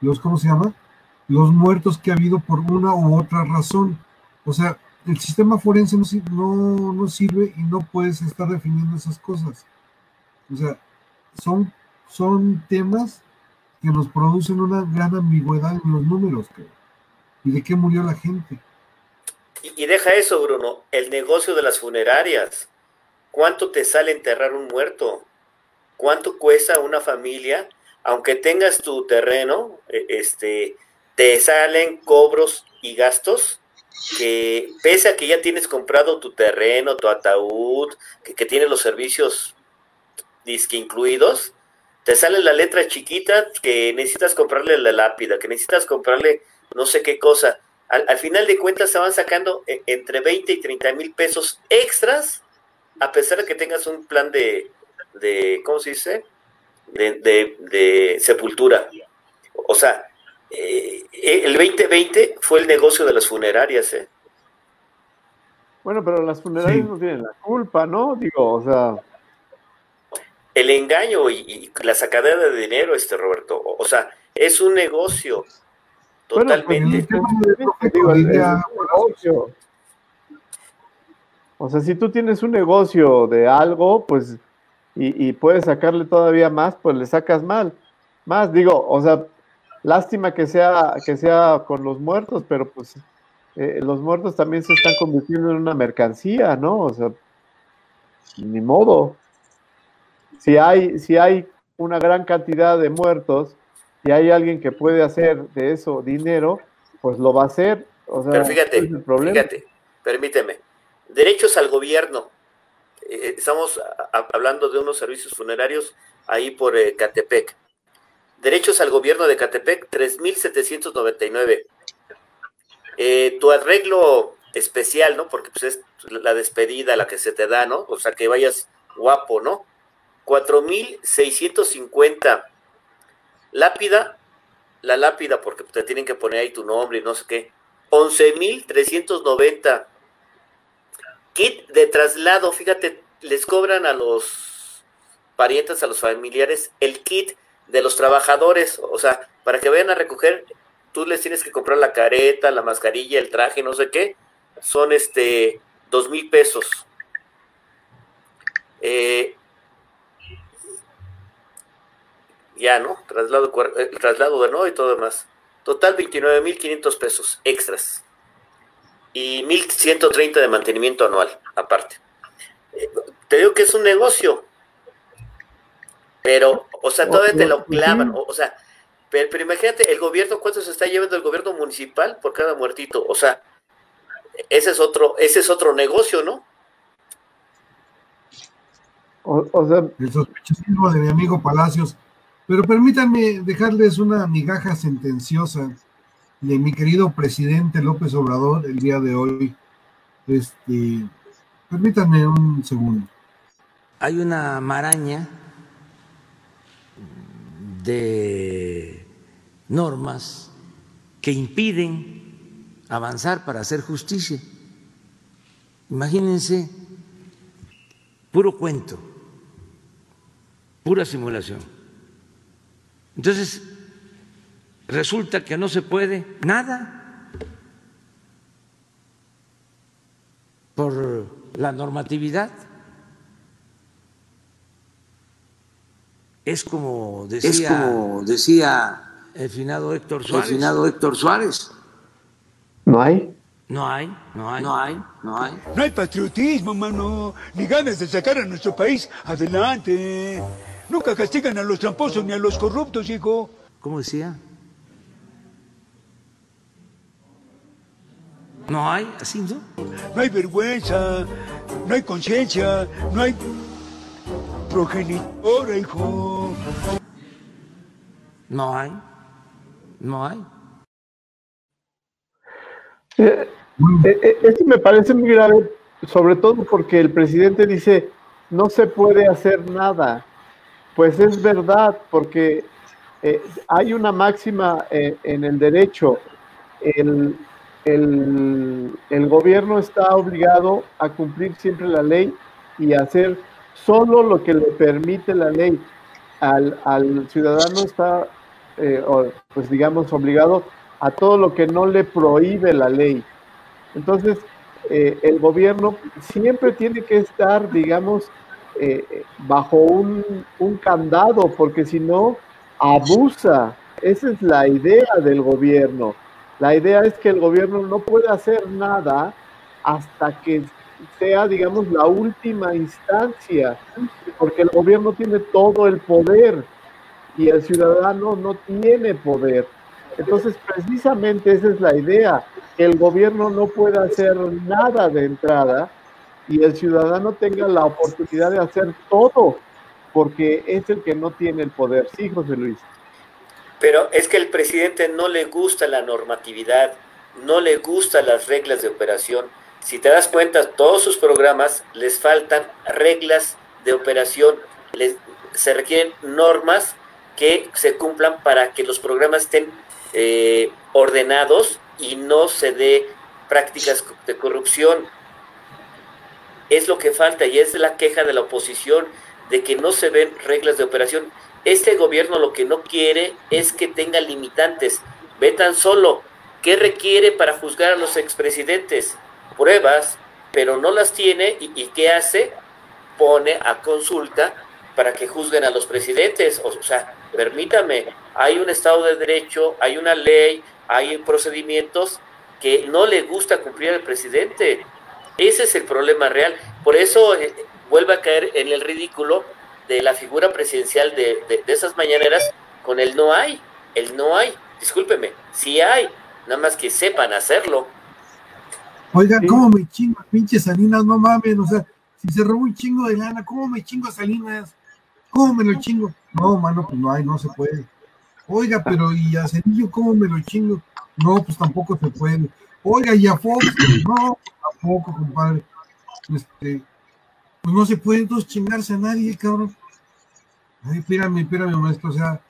S1: los, ¿cómo se llama? Los muertos que ha habido por una u otra razón. O sea, el sistema forense no, no, sirve y no puedes estar definiendo esas cosas. O sea, son, son temas que nos producen una gran ambigüedad en los números, ¿Y de qué murió la gente?
S2: Y, deja eso, Bruno, el negocio de las funerarias. ¿Cuánto te sale enterrar un muerto? ¿Cuánto cuesta una familia? Aunque tengas tu terreno, e, este, te salen cobros y gastos que pese a que ya tienes comprado tu terreno, tu ataúd, que, que tiene los servicios incluidos, te sale la letra chiquita que necesitas comprarle la lápida, que necesitas comprarle no sé qué cosa. Al, final de cuentas se van sacando e, entre 20 y 30 mil pesos extras, a pesar de que tengas un plan de, de ¿cómo se dice? De, de, sepultura. O sea, eh, el 2020 fue el negocio de las funerarias, ¿eh?
S8: Bueno, pero las funerarias no tienen la culpa, ¿no? Digo, o sea.
S2: El engaño y, la sacadera de dinero, este Roberto. O, sea, es un negocio. Totalmente.
S8: O sea, si tú tienes un negocio de algo, pues, y, y, puedes sacarle todavía más, pues le sacas mal. Más, digo, o sea, lástima que sea, que sea con los muertos, pero pues eh, los muertos también se están convirtiendo en una mercancía, ¿no? O sea, ni modo. Si hay, si hay una gran cantidad de muertos y hay alguien que puede hacer de eso dinero, pues lo va a hacer. O sea,
S2: pero fíjate, fíjate, permíteme. Derechos al gobierno. Eh, estamos hablando de unos servicios funerarios ahí por eh, Catepec. Derechos al gobierno de Catepec, 3.799. Eh, tu arreglo especial, ¿no? Porque pues es la despedida la que se te da, ¿no? O sea, que vayas guapo, ¿no? 4.650. Lápida, la lápida, porque te tienen que poner ahí tu nombre y no sé qué. 11.390. Kit de traslado, fíjate, les cobran a los parientes, a los familiares, el kit de los trabajadores, o sea, para que vayan a recoger, tú les tienes que comprar la careta, la mascarilla, el traje, no sé qué, son este dos mil pesos. Eh, ya, ¿no? Traslado, el traslado de nuevo y todo demás. Total 29 mil 500 pesos extras. Y 1130 de mantenimiento anual, aparte. Eh, te digo que es un negocio. Pero, o sea, todavía te lo clavan, o, sea, pero, imagínate, el gobierno, ¿cuánto se está llevando el gobierno municipal por cada muertito? O sea, ese es otro, ese es otro negocio, ¿no?
S1: O, sea, el sospechosismo de mi amigo Palacios. Pero permítanme dejarles una migaja sentenciosa de mi querido presidente López Obrador el día de hoy. Este, permítanme un segundo.
S10: Hay una maraña de normas que impiden avanzar para hacer justicia. Imagínense, puro cuento, pura simulación. Entonces, resulta que no se puede nada por la normatividad. Es como decía, el finado Héctor Suárez.
S11: Héctor Suárez.
S8: ¿No hay?
S10: No hay, no hay.
S11: No hay, no hay.
S12: No hay patriotismo, mano, ni ganas de sacar a nuestro país adelante. Nunca castigan a los tramposos ni a los corruptos, hijo.
S10: ¿Cómo decía? No hay, así, ¿no?
S12: No hay vergüenza, no hay conciencia, no hay progenitora, hijo.
S10: No hay, no hay.
S8: Eh, eh, eh, esto me parece muy grave, sobre todo porque el presidente dice, no se puede hacer nada. Pues es verdad, porque hay una máxima en el derecho, el, el, el, gobierno está obligado a cumplir siempre la ley y hacer solo lo que le permite la ley. Al, al ciudadano está, eh, pues digamos, obligado a todo lo que no le prohíbe la ley. Entonces, eh, el gobierno siempre tiene que estar, digamos, eh, bajo un, un, candado, porque si no, abusa. Esa es la idea del gobierno. La idea es que el gobierno no puede hacer nada hasta que sea, digamos, la última instancia, porque el gobierno tiene todo el poder y el ciudadano no tiene poder. Entonces, precisamente esa es la idea, que el gobierno no pueda hacer nada de entrada y el ciudadano tenga la oportunidad de hacer todo, porque es el que no tiene el poder. Sí, José Luis.
S2: Pero es que el presidente no le gusta la normatividad, no le gustan las reglas de operación. Si te das cuenta, todos sus programas les faltan reglas de operación, les, se requieren normas que se cumplan para que los programas estén eh, ordenados y no se dé prácticas de corrupción. Es lo que falta y es la queja de la oposición de que no se ven reglas de operación. Este gobierno lo que no quiere es que tenga limitantes. Ve tan solo qué requiere para juzgar a los expresidentes. Pruebas, pero no las tiene y, qué hace? Pone a consulta para que juzguen a los presidentes. O sea, permítame, hay un Estado de Derecho, hay una ley, hay procedimientos que no le gusta cumplir al presidente. Ese es el problema real. Por eso eh, vuelve a caer en el ridículo de la figura presidencial de, esas mañaneras con el no hay. El no hay. Discúlpeme, sí hay. Nada más que sepan hacerlo.
S1: Oiga, ¿cómo me chingo pinche Salinas? No mames, o sea, si se robó un chingo de lana, ¿cómo me chingo a Salinas? ¿Cómo me lo chingo? No, mano, pues no hay, no se puede. Oiga, pero ¿y a Cenillo cómo me lo chingo? No, pues tampoco se puede. Oiga, ¿y a Fox? <clears throat> No, tampoco, compadre. Este, pues no se puede entonces chingarse a nadie, cabrón. Ay, espérame, espérame, maestro, o sea,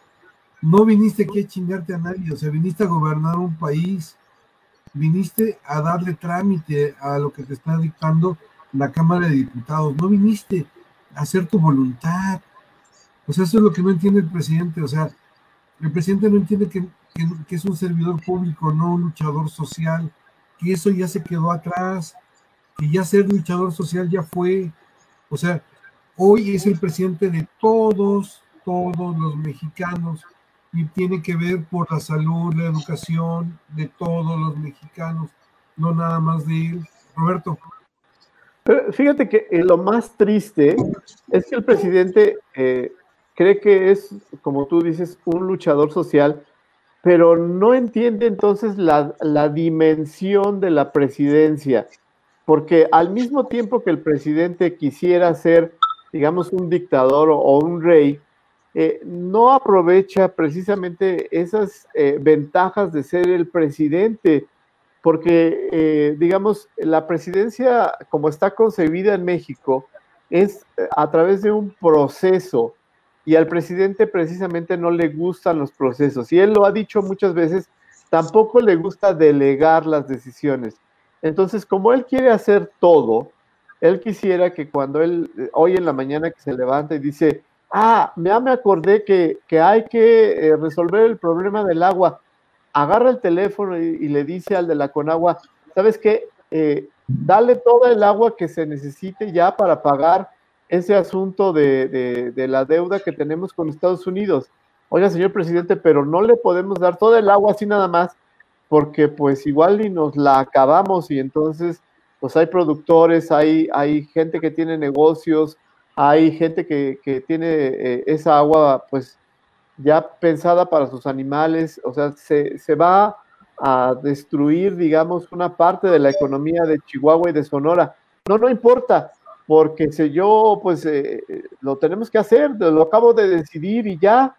S1: no viniste aquí a chingarte a nadie, o sea, viniste a gobernar un país, viniste a darle trámite a lo que te está dictando la Cámara de Diputados, no viniste a hacer tu voluntad, o sea, eso es lo que no entiende el presidente. O sea, el presidente no entiende que, es un servidor público, no un luchador social, que eso ya se quedó atrás, que ya ser luchador social ya fue. O sea, hoy es el presidente de todos, todos los mexicanos y tiene que ver por la salud, la educación de todos los mexicanos, no nada más de él. Roberto.
S8: fíjate que eh, lo más triste es que el presidente eh, cree que es, como tú dices, un luchador social, pero no entiende entonces la, dimensión de la presidencia, porque al mismo tiempo que el presidente quisiera ser, digamos, un dictador o, un rey, eh, no aprovecha precisamente esas eh, ventajas de ser el presidente, porque, eh, digamos, la presidencia como está concebida en México es a través de un proceso y al presidente precisamente no le gustan los procesos. Y él lo ha dicho muchas veces, tampoco le gusta delegar las decisiones. Entonces, como él quiere hacer todo, él quisiera que cuando él, hoy en la mañana que se levanta y dice, ah, ya me acordé que, hay que eh, resolver el problema del agua, agarra el teléfono y, le dice al de la Conagua, ¿sabes qué? Eh, dale toda el agua que se necesite ya para pagar ese asunto de, la deuda que tenemos con Estados Unidos. Oiga, señor presidente, pero no le podemos dar todo el agua así nada más, porque pues igual y nos la acabamos y entonces pues hay productores, hay, hay gente que tiene negocios, hay gente que, tiene eh, esa agua pues ya pensada para sus animales, o sea, se, se va a destruir, digamos, una parte de la economía de Chihuahua y de Sonora. No, no importa, porque si yo, pues eh, eh, lo tenemos que hacer, lo acabo de decidir y ya,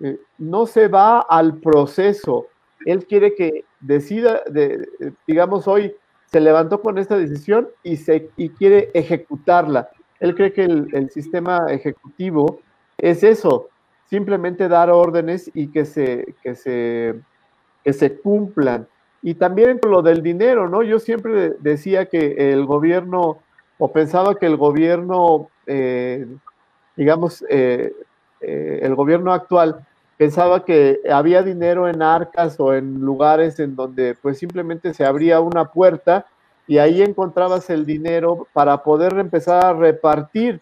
S8: eh, no se va al proceso. Él quiere que decida, de, digamos, hoy se levantó con esta decisión y, se, y quiere ejecutarla. Él cree que el, el sistema ejecutivo es eso, simplemente dar órdenes y que se, que se, que se cumplan. Y también lo del dinero, ¿no? Yo siempre decía que el gobierno, o pensaba que el gobierno, eh, digamos, eh, eh, el gobierno actual pensaba que había dinero en arcas o en lugares en donde pues simplemente se abría una puerta y ahí encontrabas el dinero para poder empezar a repartir.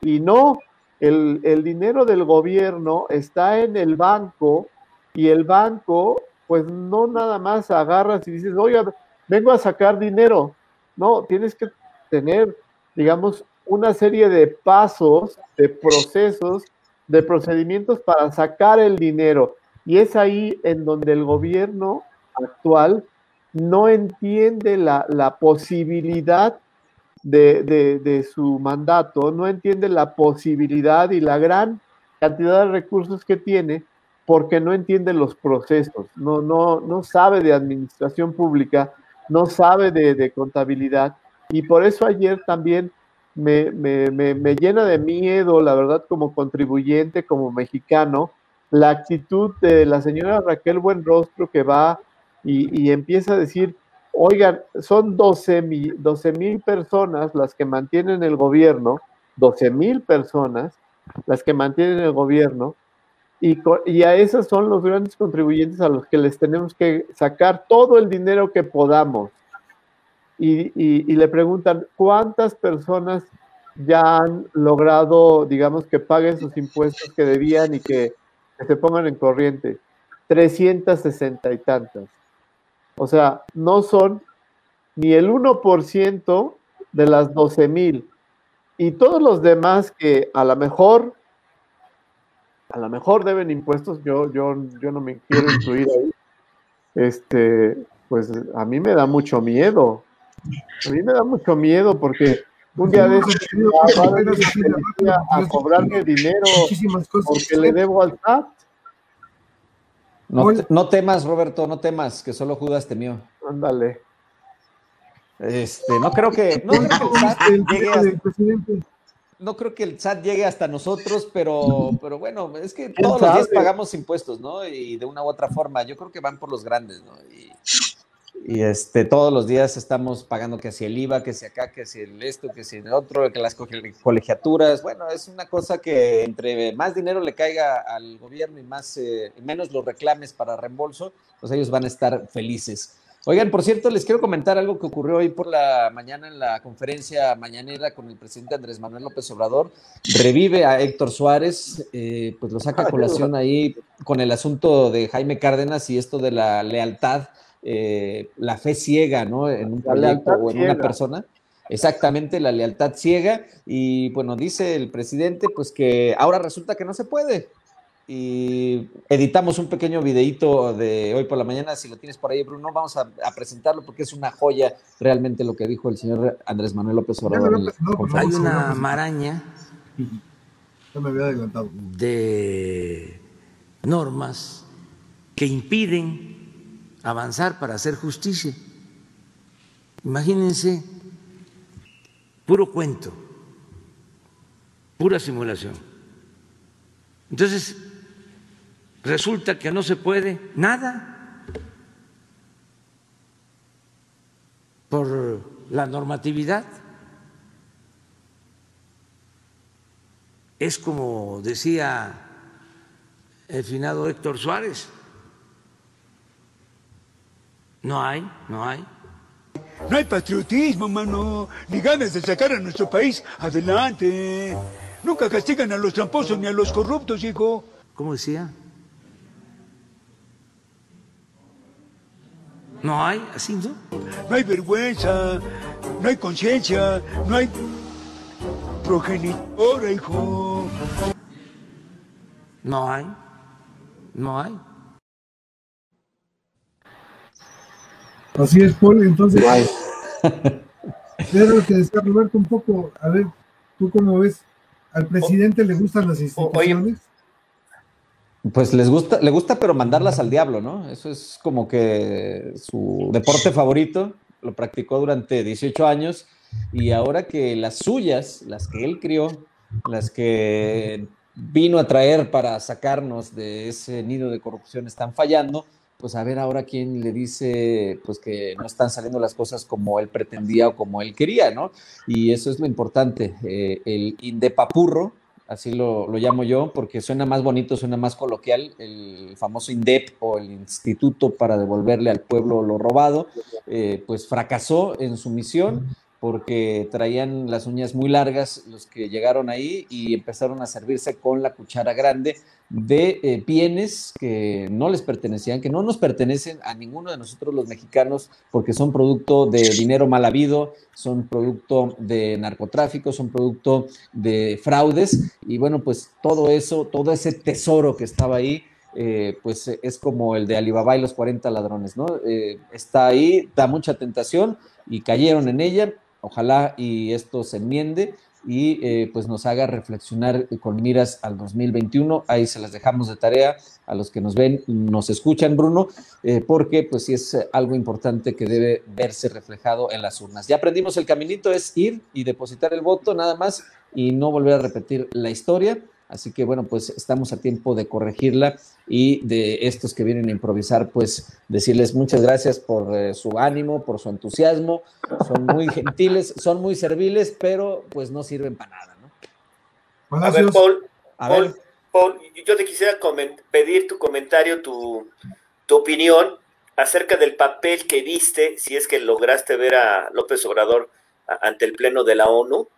S8: Y no, el, el dinero del gobierno está en el banco y el banco pues no nada más agarras y dices, oiga, vengo a sacar dinero. No, tienes que tener, digamos, una serie de pasos, de procesos, de procedimientos para sacar el dinero. Y es ahí en donde el gobierno actual no entiende la, posibilidad de, de, su mandato, no entiende la posibilidad y la gran cantidad de recursos que tiene porque no entiende los procesos, no, no, no sabe de administración pública, no sabe de, contabilidad. Y por eso ayer también me, llena de miedo, la verdad, como contribuyente, como mexicano, la actitud de la señora Raquel Buenrostro que va y, empieza a decir, oigan, son 12 mil personas las que mantienen el gobierno, 12 mil personas las que mantienen el gobierno, y, a esos son los grandes contribuyentes a los que les tenemos que sacar todo el dinero que podamos. Y, le preguntan, ¿cuántas personas ya han logrado, digamos, que paguen sus impuestos que debían y que, se pongan en corriente? 360 y tantas. O sea, no son ni el 1% de las 12 mil. Y todos los demás que a lo mejor a lo mejor deben impuestos, yo, yo, yo no me quiero incluir ahí. Este, pues a mí me da mucho miedo. A mí me da mucho miedo porque un día de esos a, a cobrarme dinero porque le debo al SAT.
S13: No, no, temas, Roberto, no temas, que solo Judas temió.
S8: Ándale.
S13: Este, no creo que, no creo que el SAT llegue a no creo que el SAT llegue hasta nosotros, pero, pero bueno, es que todos los días pagamos impuestos, ¿no? Y de una u otra forma, yo creo que van por los grandes, ¿no? Y, este, todos los días estamos pagando que si el IVA, que si acá, que si el esto, que si el otro, que las colegiaturas. Bueno, es una cosa que entre más dinero le caiga al gobierno y más eh, menos los reclames para reembolso, pues ellos van a estar felices. Oigan, por cierto, les quiero comentar algo que ocurrió hoy por la mañana en la conferencia mañanera con el presidente Andrés Manuel López Obrador. Revive a Héctor Suárez, eh, pues lo saca a colación ahí con el asunto de Jaime Cárdenas y esto de la lealtad, eh, la fe ciega, ¿no? En un proyecto o en una persona. Exactamente, la lealtad ciega. Y bueno, dice el presidente, pues que ahora resulta que no se puede y editamos un pequeño videito de hoy por la mañana. Si lo tienes por ahí, Bruno, vamos a, presentarlo porque es una joya realmente lo que dijo el señor Andrés Manuel López Obrador.
S11: Hay una maraña
S1: me había adelantado.
S11: de normas que impiden avanzar para hacer justicia. Imagínense, puro cuento, pura simulación. Entonces, resulta que no se puede nada por la normatividad. Es como decía el finado Héctor Suárez, no hay, no hay.
S12: No hay patriotismo, mano, ni ganas de sacar a nuestro país adelante. Nunca castigan a los tramposos ni a los corruptos, hijo.
S11: ¿Cómo decía? No hay, así, ¿no?
S12: No hay vergüenza, no hay conciencia, no hay progenitora, hijo.
S11: No hay, no hay.
S1: Así es, Paul, entonces. <laughs> Era lo que decía Roberto un poco. A ver, ¿tú cómo ves? ¿Al presidente le gustan las instituciones?
S13: Pues les gusta, le gusta, pero mandarlas al diablo, ¿no? Eso es como que su deporte favorito, lo practicó durante 18 años y ahora que las suyas, las que él crió, las que vino a traer para sacarnos de ese nido de corrupción están fallando, pues a ver ahora quién le dice pues que no están saliendo las cosas como él pretendía o como él quería, ¿no? Y eso es lo importante, eh, el indepapurro, así lo, llamo yo, porque suena más bonito, suena más coloquial, el famoso INDEP o el Instituto para devolverle al pueblo lo robado, eh, pues fracasó en su misión porque traían las uñas muy largas los que llegaron ahí y empezaron a servirse con la cuchara grande de eh, bienes que no les pertenecían, que no nos pertenecen a ninguno de nosotros los mexicanos, porque son producto de dinero mal habido, son producto de narcotráfico, son producto de fraudes, y bueno, pues todo eso, todo ese tesoro que estaba ahí, eh, pues es como el de Alibaba y los 40 ladrones, ¿no? Eh, está ahí, da mucha tentación y cayeron en ella, Ojalá y esto se enmiende y eh, pues nos haga reflexionar con miras al 2021. Ahí se las dejamos de tarea a los que nos ven, nos escuchan, Bruno, eh, porque pues sí es algo importante que debe verse reflejado en las urnas. Ya aprendimos el caminito, es ir y depositar el voto nada más y no volver a repetir la historia. Así que bueno, pues estamos a tiempo de corregirla y de estos que vienen a improvisar, pues decirles muchas gracias por eh, su ánimo, por su entusiasmo. Son muy <laughs> gentiles, son muy serviles, pero pues no sirven para nada, ¿no?
S2: A ver, Paul, Paul, yo te quisiera pedir tu comentario, tu, tu opinión acerca del papel que viste, si es que lograste ver a López Obrador ante el Pleno de la ONU,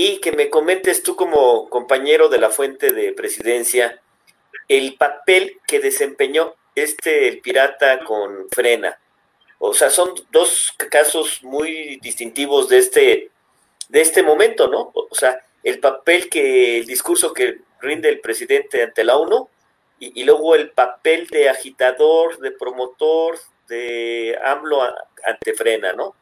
S2: y que me comentes tú como compañero de la fuente de presidencia el papel que desempeñó este el pirata con frena. O sea, son dos casos muy distintivos de este, de este momento, ¿no? O sea, el papel que, el discurso que rinde el presidente ante la ONU y, luego el papel de agitador, de promotor, de AMLO ante frena, ¿no?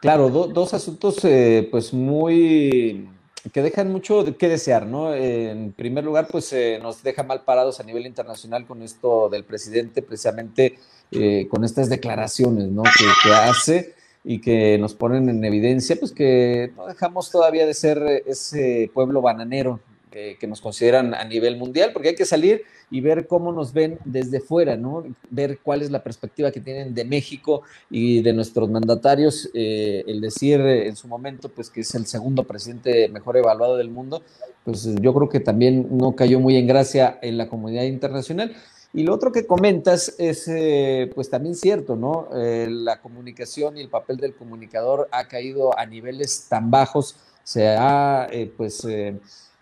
S13: Claro, dos asuntos eh, pues muy que dejan mucho que desear, ¿no? En primer lugar, pues eh, nos deja mal parados a nivel internacional con esto del presidente, precisamente eh, con estas declaraciones, ¿no? Que, hace y que nos ponen en evidencia, pues que no dejamos todavía de ser ese pueblo bananero que nos consideran a nivel mundial, porque hay que salir y ver cómo nos ven desde fuera, ¿no? Ver cuál es la perspectiva que tienen de México y de nuestros mandatarios. Eh, el decir en su momento, pues que es el segundo presidente mejor evaluado del mundo, pues yo creo que también no cayó muy en gracia en la comunidad internacional. Y lo otro que comentas es, eh, pues también cierto, ¿no? Eh, la comunicación y el papel del comunicador ha caído a niveles tan bajos, se ha, pues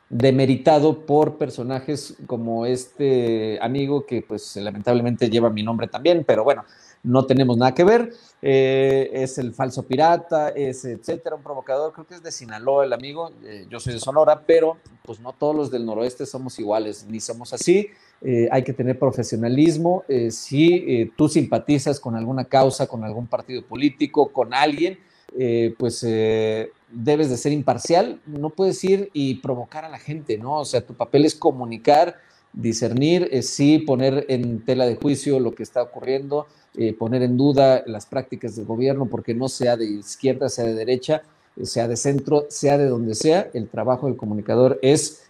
S13: demeritado por personajes como este amigo que pues lamentablemente lleva mi nombre también, pero bueno, no tenemos nada que ver, eh, es el falso pirata, es etcétera, un provocador, creo que es de Sinaloa el amigo, eh, yo soy de Sonora, pero pues no todos los del noroeste somos iguales, ni somos así, eh, hay que tener profesionalismo, si tú simpatizas con alguna causa, con algún partido político, con alguien, pues debes de ser imparcial, no puedes ir y provocar a la gente, ¿no? O sea, tu papel es comunicar, discernir, eh, sí poner en tela de juicio lo que está ocurriendo, eh, poner en duda las prácticas del gobierno, porque no sea de izquierda, sea de derecha, eh, sea de centro, sea de donde sea, el trabajo del comunicador es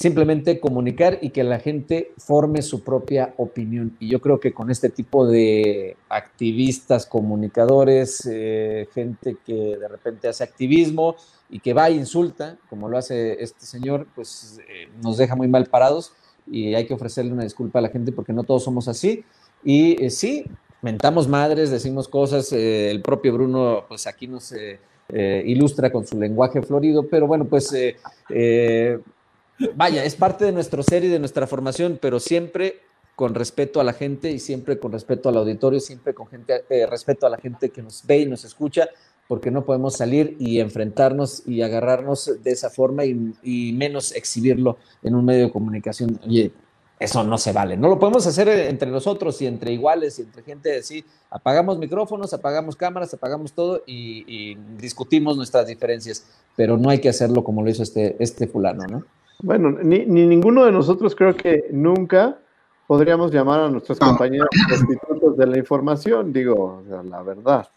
S13: simplemente comunicar y que la gente forme su propia opinión. Y yo creo que con este tipo de activistas, comunicadores, eh, gente que de repente hace activismo y que va e insulta, como lo hace este señor, pues eh, nos deja muy mal parados y hay que ofrecerle una disculpa a la gente porque no todos somos así. Y eh, sí, mentamos madres, decimos cosas, el propio Bruno pues aquí nos ilustra con su lenguaje florido, pero bueno, pues vaya, es parte de nuestro ser y de nuestra formación, pero siempre con respeto a la gente y siempre con respeto al auditorio, siempre con gente, eh, respeto a la gente que nos ve y nos escucha, porque no podemos salir y enfrentarnos y agarrarnos de esa forma y, menos exhibirlo en un medio de comunicación. Oye, eso no se vale. No lo podemos hacer entre nosotros y entre iguales y entre gente así. Apagamos micrófonos, apagamos cámaras, apagamos todo y, y discutimos nuestras diferencias, pero no hay que hacerlo como lo hizo este, este fulano, ¿no?
S8: Bueno, ni, ninguno de nosotros creo que nunca podríamos llamar a nuestros compañeros de la información, digo, la verdad.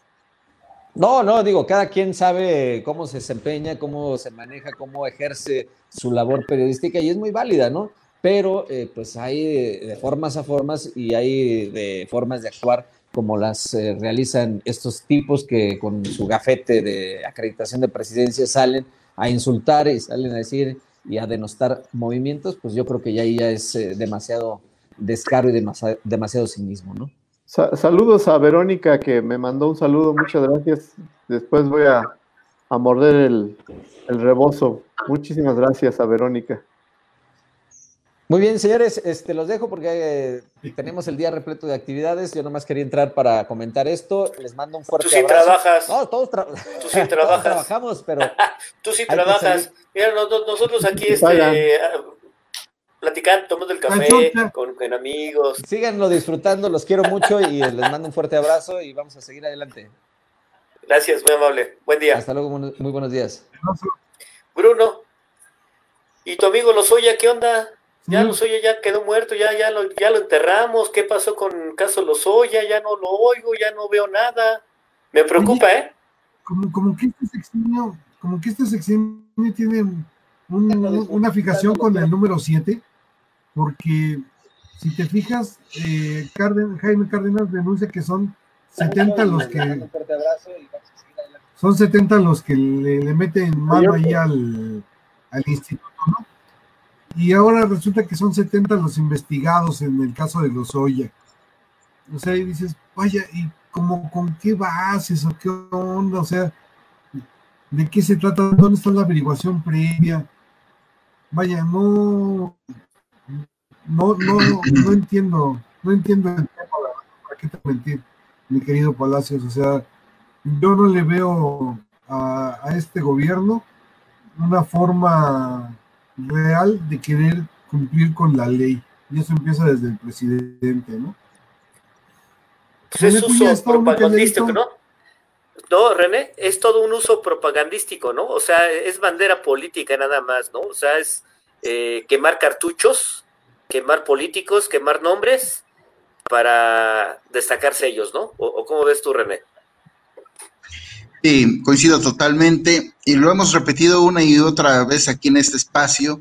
S13: No, no, digo, cada quien sabe cómo se desempeña, cómo se maneja, cómo ejerce su labor periodística y es muy válida, ¿no? pero eh, pues hay de formas a formas y hay de formas de actuar como las eh, realizan estos tipos que con su gafete de acreditación de presidencia salen a insultar y salen a decir y a denostar movimientos, pues yo creo que ya ahí ya es eh, demasiado descaro y demasiado, demasiado cinismo, ¿no?
S8: saludos a Verónica que me mandó un saludo, muchas gracias. Después voy a, a morder el, el rebozo. Muchísimas gracias a Verónica.
S13: Muy bien, señores, este, los dejo porque eh, tenemos el día repleto de actividades. Yo nomás quería entrar para comentar esto. Les mando un fuerte
S2: Tú sí trabajas.
S13: No, todos,
S2: Tú sí trabajas. <laughs>
S13: trabajamos, pero. <laughs>
S2: Tú sí trabajas. Mira, nosotros aquí este, platicando, tomando el café con, con, amigos.
S13: Síganlo disfrutando, los quiero mucho y les mando un fuerte abrazo y vamos a seguir adelante.
S2: Gracias, muy amable. Buen día.
S13: Hasta luego, muy buenos días.
S2: Bruno, ¿y tu amigo Lozoya qué onda? Ya Lozoya ya quedó muerto, ya, ya, lo, ya lo enterramos. ¿Qué pasó con caso Lozoya? Ya no lo oigo, ya no veo nada. Me preocupa, ¿eh?
S1: Como, como, que este sexenio, como que este sexenio tiene una fijación con el número 7, porque si te fijas, eh, Jaime Cárdenas denuncia que son 70 los que son 70 los que le, meten mano ahí al, al instituto, ¿no? Y ahora resulta que son 70 los investigados en el caso de los Oya. O sea, y dices, vaya, ¿y como con qué bases o qué onda? O sea, ¿de qué se trata? ¿Dónde está la averiguación previa? Vaya, no, no, no, no entiendo, no entiendo el tema, ¿para qué te mentir, mi querido Palacios? O sea, yo no le veo a, a este gobierno una forma real de querer cumplir con la ley. Y eso empieza desde el presidente, ¿no?
S2: Pues es uso propagandístico, ¿no? No, René, es todo un uso propagandístico, ¿no? O sea, es bandera política nada más, ¿no? O sea, es eh, quemar cartuchos, quemar políticos, quemar nombres para destacarse ellos, ¿no? ¿O, o cómo ves tú, René?
S9: Sí, coincido totalmente y lo hemos repetido una y otra vez aquí en este espacio.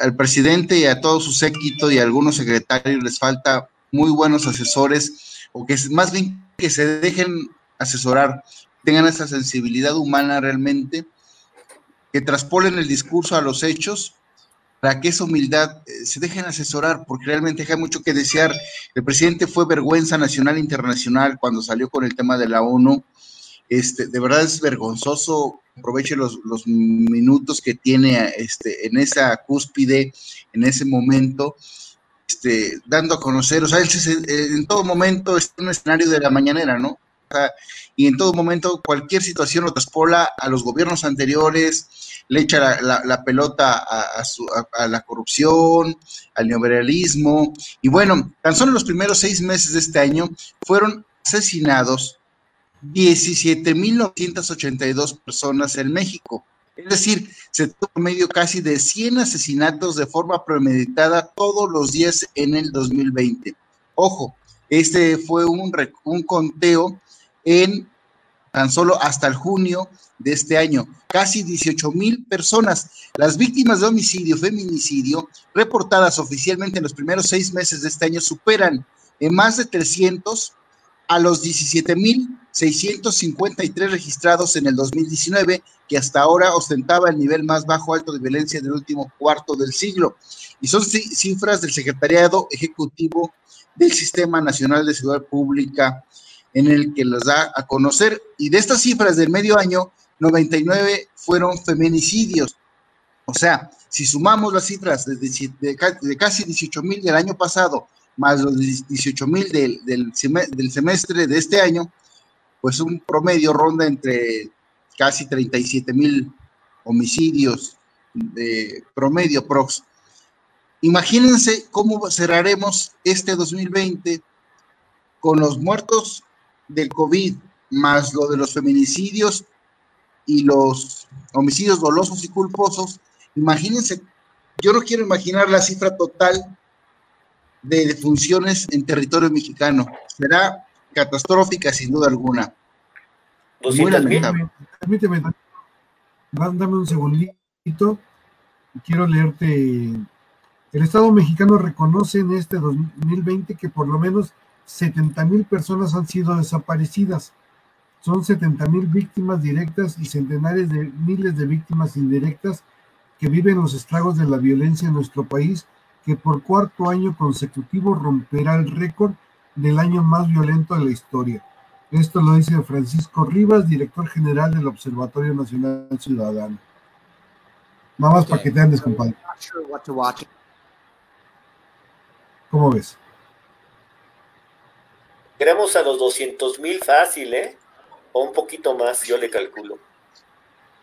S9: Al presidente y a todo su séquito y a algunos secretarios les falta muy buenos asesores o que más bien que se dejen asesorar, tengan esa sensibilidad humana realmente, que traspolen el discurso a los hechos para que esa humildad eh, se dejen asesorar, porque realmente hay mucho que desear. El presidente fue vergüenza nacional e internacional cuando salió con el tema de la ONU este, de verdad es vergonzoso. Aproveche los, minutos que tiene este, en esa cúspide, en ese momento, este, dando a conocer, o sea, él en todo momento está en un escenario de la mañanera, ¿no? y en todo momento cualquier situación lo traspola a los gobiernos anteriores, le echa la, pelota a, a, la corrupción, al neoliberalismo. Y bueno, tan solo los primeros seis meses de este año fueron asesinados 17.982 personas en México. Es decir, se tuvo medio casi de 100 asesinatos de forma premeditada todos los días en el 2020. Ojo, este fue un, un conteo en tan solo hasta el junio de este año. Casi 18 mil personas. Las víctimas de homicidio, feminicidio, reportadas oficialmente en los primeros seis meses de este año, superan en más de 300 a los 17.653 registrados en el 2019, que hasta ahora ostentaba el nivel más bajo alto de violencia del último cuarto del siglo. Y son cifras del Secretariado Ejecutivo del Sistema Nacional de Seguridad Pública, en el que las da a conocer. Y de estas cifras del medio año, 99 fueron feminicidios. O sea, si sumamos las cifras de, de casi 18 mil del año pasado más los 18 mil del, del, semestre de este año, pues un promedio ronda entre casi 37 mil homicidios de promedio prox. Imagínense cómo cerraremos este 2020 con los muertos del COVID, más lo de los feminicidios y los homicidios dolosos y culposos. Imagínense, yo no quiero imaginar la cifra total de defunciones en territorio mexicano. Será catastrófica sin duda alguna.
S1: Muy lamentable. Permíteme, dame un segundito. Quiero leerte El Estado mexicano reconoce en este 2020 que por lo menos 70 mil personas han sido desaparecidas. Son 70 mil víctimas directas y centenares de miles de víctimas indirectas que viven los estragos de la violencia en nuestro país, que por cuarto año consecutivo romperá el récord del año más violento de la historia. Esto lo dice Francisco Rivas, director general del Observatorio Nacional Ciudadano. Nada más para que te andes, compadre. ¿Cómo ves?
S2: Queremos a los 200 mil fácil, ¿eh? O un poquito más, yo le calculo.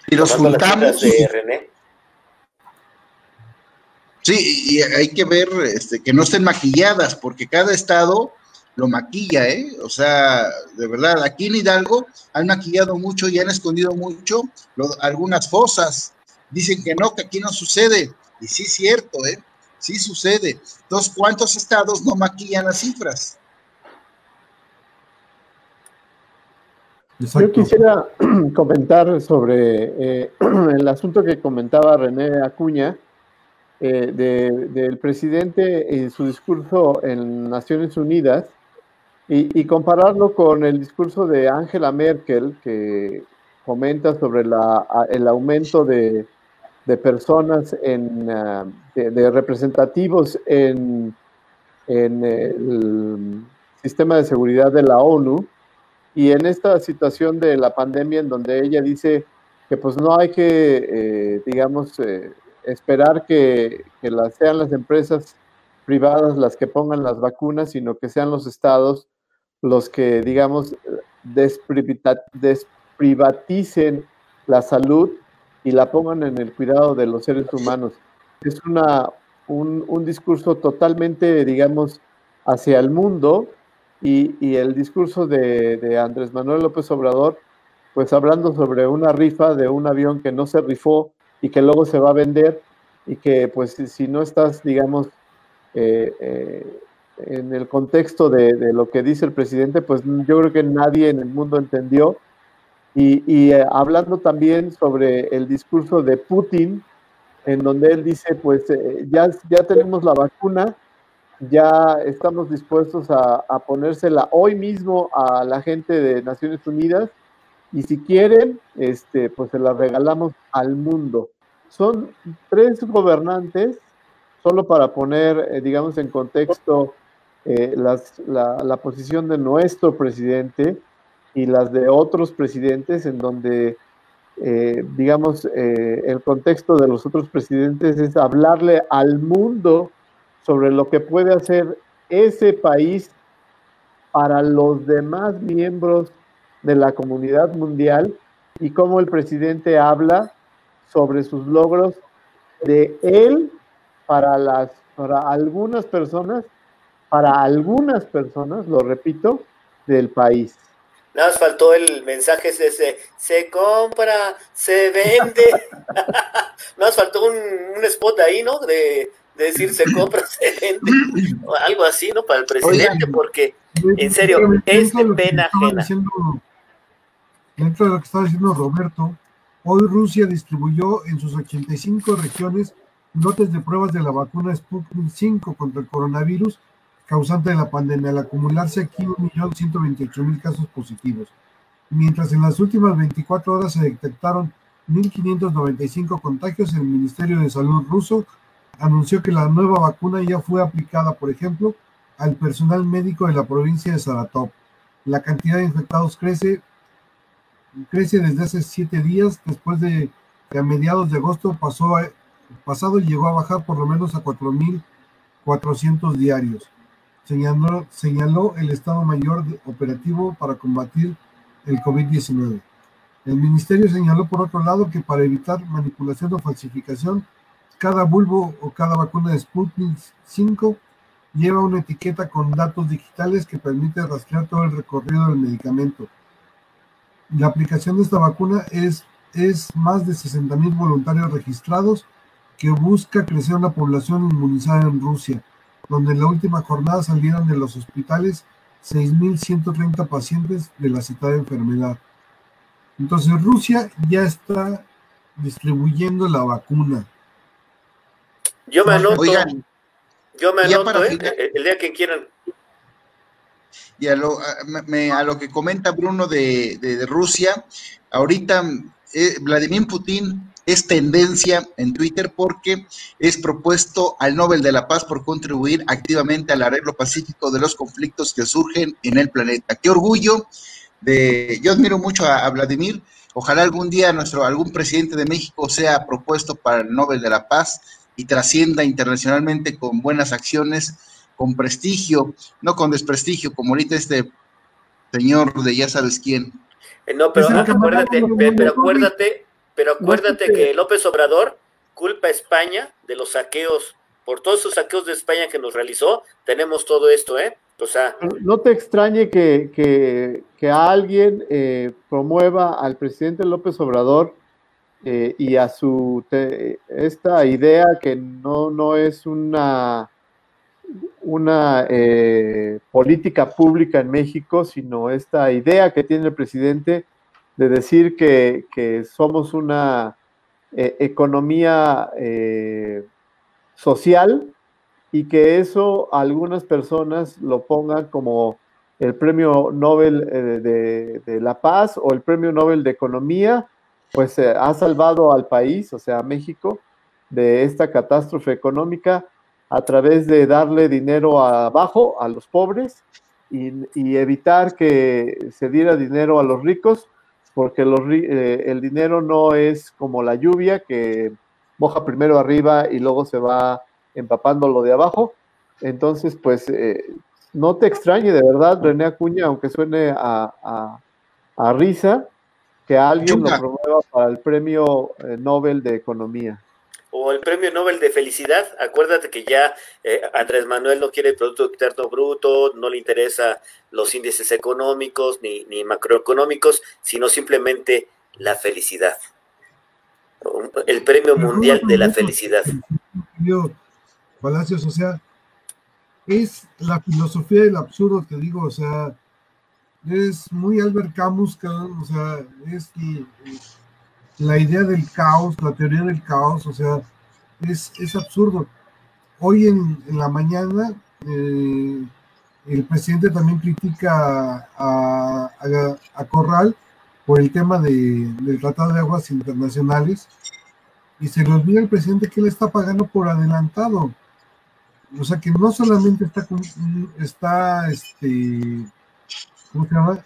S9: Y los juntamos. De René. Sí, y hay que ver este, que no estén maquilladas, porque cada estado lo maquilla, ¿eh? O sea, de verdad, aquí en Hidalgo han maquillado mucho y han escondido mucho algunas fosas. Dicen que no, que aquí no sucede. Y sí es cierto, ¿eh? Sí sucede. Entonces, ¿cuántos estados no maquillan las cifras?
S8: Yo quisiera <clears throat> comentar sobre eh, <clears throat> el asunto que comentaba René Acuña eh, del presidente y su discurso en Naciones Unidas y, compararlo con el discurso de Angela Merkel que comenta sobre el aumento de, de personas en, ah, de, representativos en, en el sistema de seguridad de la ONU. Y en esta situación de la pandemia en donde ella dice que pues no hay que, eh, digamos, eh, esperar que, las, sean las empresas privadas las que pongan las vacunas, sino que sean los estados los que, digamos, desprivaticen la salud y la pongan en el cuidado de los seres humanos. Es una, un, discurso totalmente, digamos, hacia el mundo y, el discurso de, de, Andrés Manuel López Obrador, pues hablando sobre una rifa de un avión que no se rifó y que luego se va a vender y que pues si no estás, digamos, eh, eh, en el contexto de, lo que dice el presidente, pues yo creo que nadie en el mundo entendió. Y, eh, hablando también sobre el discurso de Putin, en donde él dice, pues ya, ya tenemos la vacuna, ya estamos dispuestos a, a, ponérsela hoy mismo a la gente de Naciones Unidas y si quieren, este, pues se la regalamos al mundo. Son tres gobernantes, solo para poner, eh, digamos, en contexto eh, la, posición de nuestro presidente y las de otros presidentes, en donde, eh, digamos, el contexto de los otros presidentes es hablarle al mundo sobre lo que puede hacer ese país para los demás miembros de la comunidad mundial y cómo el presidente habla sobre sus logros de él para las para algunas personas, para algunas personas, lo repito, del país.
S2: Nada más faltó el mensaje ese, se compra, se vende. <laughs> Nada más faltó un, un, spot ahí, ¿no? De, decir se compra, <laughs> se vende. O algo así, ¿no? Para el presidente, porque en serio, es de pena ajena.
S1: Dentro de lo que estaba diciendo Roberto, Hoy Rusia distribuyó en sus 85 regiones lotes de pruebas de la vacuna Sputnik 5 contra el coronavirus causante de la pandemia, al acumularse aquí 1.128.000 casos positivos. Mientras en las últimas 24 horas se detectaron 1.595 contagios, el Ministerio de Salud ruso anunció que la nueva vacuna ya fue aplicada, por ejemplo, al personal médico de la provincia de Saratov. La cantidad de infectados crece crece desde hace siete días, después de que a mediados de agosto pasó pasado llegó a bajar por lo menos a 4.400 diarios. Señaló, señaló el Estado Mayor operativo para combatir el COVID-19. El ministerio señaló por otro lado que para evitar manipulación o falsificación, cada bulbo o cada vacuna de Sputnik 5 lleva una etiqueta con datos digitales que permite rastrear todo el recorrido del medicamento la aplicación de esta vacuna es, es más de 60 mil voluntarios registrados que busca crecer una población inmunizada en Rusia, donde en la última jornada salieron de los hospitales 6.130 pacientes de la citada enfermedad. Entonces Rusia ya está distribuyendo la vacuna.
S2: Yo me anoto. Yo me anoto, ¿eh? el día que quieran.
S9: Y a lo, a, lo que comenta Bruno de, de, Rusia, ahorita eh, Vladimir Putin es tendencia en Twitter porque es propuesto al Nobel de la Paz por contribuir activamente al arreglo pacífico de los conflictos que surgen en el planeta. Qué orgullo de, yo admiro mucho a, Vladimir, ojalá algún día nuestro, algún presidente de México sea propuesto para el Nobel de la Paz y trascienda internacionalmente con buenas acciones, con prestigio, no con desprestigio, como ahorita este señor de ya sabes quién.
S2: Eh, no, pero acuérdate, pero acuérdate pero acuérdate que López Obrador culpa a España de los saqueos, por todos esos saqueos de España que nos realizó, tenemos todo esto, ¿eh? O sea,
S8: no te extrañe que, que, alguien eh, promueva al presidente López Obrador eh, y a su esta idea que no, no es una, una eh, política pública en México, sino esta idea que tiene el presidente de decir que, somos una eh, economía eh, social y que eso algunas personas lo pongan como el premio Nobel eh, de, la paz o el premio Nobel de economía, pues ha salvado al país, o sea, a México, de esta catástrofe económica a través de darle dinero abajo a los pobres y evitar que se diera dinero a los ricos porque eh, el dinero no es como la lluvia que moja primero arriba y luego se va empapando lo de abajo. Entonces, pues eh, no te extrañe de verdad, René Acuña, aunque suene a, risa, que alguien lo promueva para el premio eh, Nobel de Economía
S2: o el premio Nobel de Felicidad. Acuérdate que ya eh, Andrés Manuel no quiere el Producto Interno Bruto, no le interesa los índices económicos ni, ni macroeconómicos, sino simplemente la felicidad. El premio mundial de la felicidad.
S1: Palacios, o sea, es la filosofía del absurdo, te digo, o sea, es muy Albert Camus, o sea, es la idea del caos, la teoría del caos, o sea, es, absurdo. Hoy en, la mañana eh, el presidente también critica a, Corral por el tema del Tratado de Aguas Internacionales y se le olvida el presidente que él está pagando por adelantado. O sea que no solamente está, está este, ¿cómo se llama?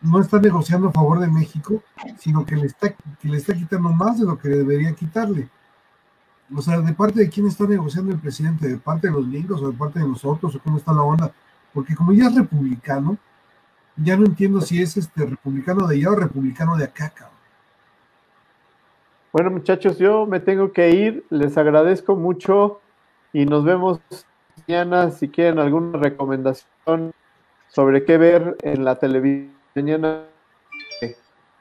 S1: No está negociando a favor de México, sino que le está, que le está quitando más de lo que debería quitarle. O sea, ¿de parte de quién está negociando el presidente? ¿De parte de los gringos o de parte de nosotros? ¿O cómo está la onda? Porque como ya es republicano, ya no entiendo si es este republicano de allá o republicano de acá, cabrón.
S8: Bueno, muchachos, yo me tengo que ir. Les agradezco mucho y nos vemos mañana si quieren alguna recomendación sobre qué ver en la televisión mañana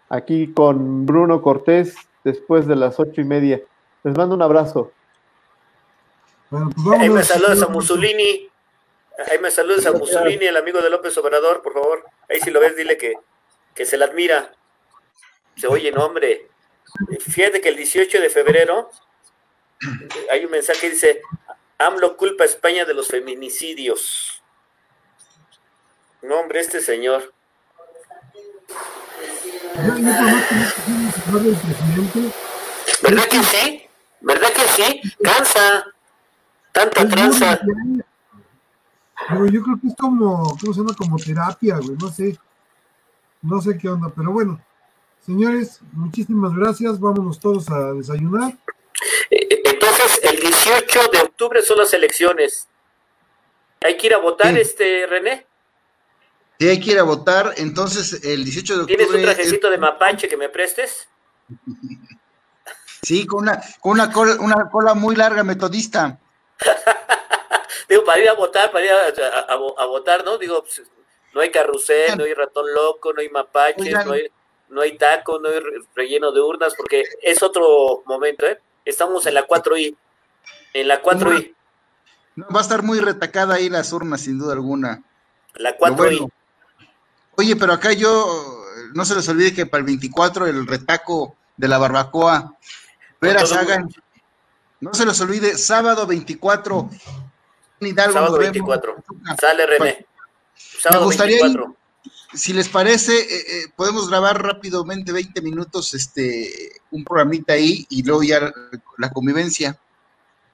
S8: aquí con Bruno Cortés después de las ocho y media. Les mando un abrazo.
S2: Pues Ahí me saludas a Mussolini. Ahí me saludas a Mussolini, el amigo de López Obrador, por favor. Ahí si lo ves, dile que, que se la admira. Se oye, no, hombre. Fíjate que el 18 de febrero hay un mensaje que dice, AMLO culpa a España de los feminicidios. No, hombre, este señor. ¿Verdad que sí? ¿Verdad que sí? Cansa. Tanta tranza.
S1: Pero yo creo que es como, ¿cómo se llama? Como terapia, güey, no sé. No sé qué onda, pero bueno. Señores, muchísimas gracias. Vámonos todos a desayunar.
S2: Eh, entonces, el 18 de octubre son las elecciones. Hay que ir a votar, este René.
S9: Sí, hay que ir a votar. Entonces, el 18 de octubre.
S2: ¿Tienes un trajecito de mapache que me prestes? <laughs>
S9: Sí, con una, con una, cola, una cola muy larga metodista. <laughs>
S2: Digo, para ir a votar, para ir a, votar, ¿no? Digo, pues, no hay carrusel, no hay ratón loco, no hay mapache, no hay, no hay taco, no hay relleno de urnas, porque es otro momento, ¿eh? Estamos en la 4I. En la 4I.
S9: va a estar muy retacada ahí las urnas, sin duda alguna.
S2: La 4I.
S9: Oye, pero acá yo, no se les olvide que para el 24 el retaco de la barbacoa, Veras hagan, no se les olvide, sábado 24, Hidalgo.
S2: Sábado 24. Sale René.
S9: Sábado Me gustaría 24 si les parece, eh, eh, podemos grabar rápidamente 20 minutos este un programita ahí y luego ya la convivencia.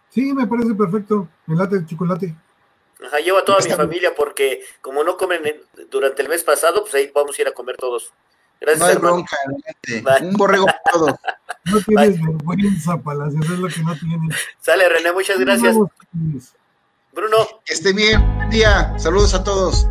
S1: Sí, me parece perfecto. El late de chocolate.
S2: Ajá, llevo a toda mi familia porque como no comen durante el mes pasado, pues ahí vamos a ir a comer todos. Gracias, no bronca,
S9: Un borrego para todos. <laughs>
S1: No tienes vergüenza, Palacio, eso es lo que no tienes.
S2: Sale, René, muchas gracias.
S9: Bruno. Que esté bien, buen día. Saludos a todos.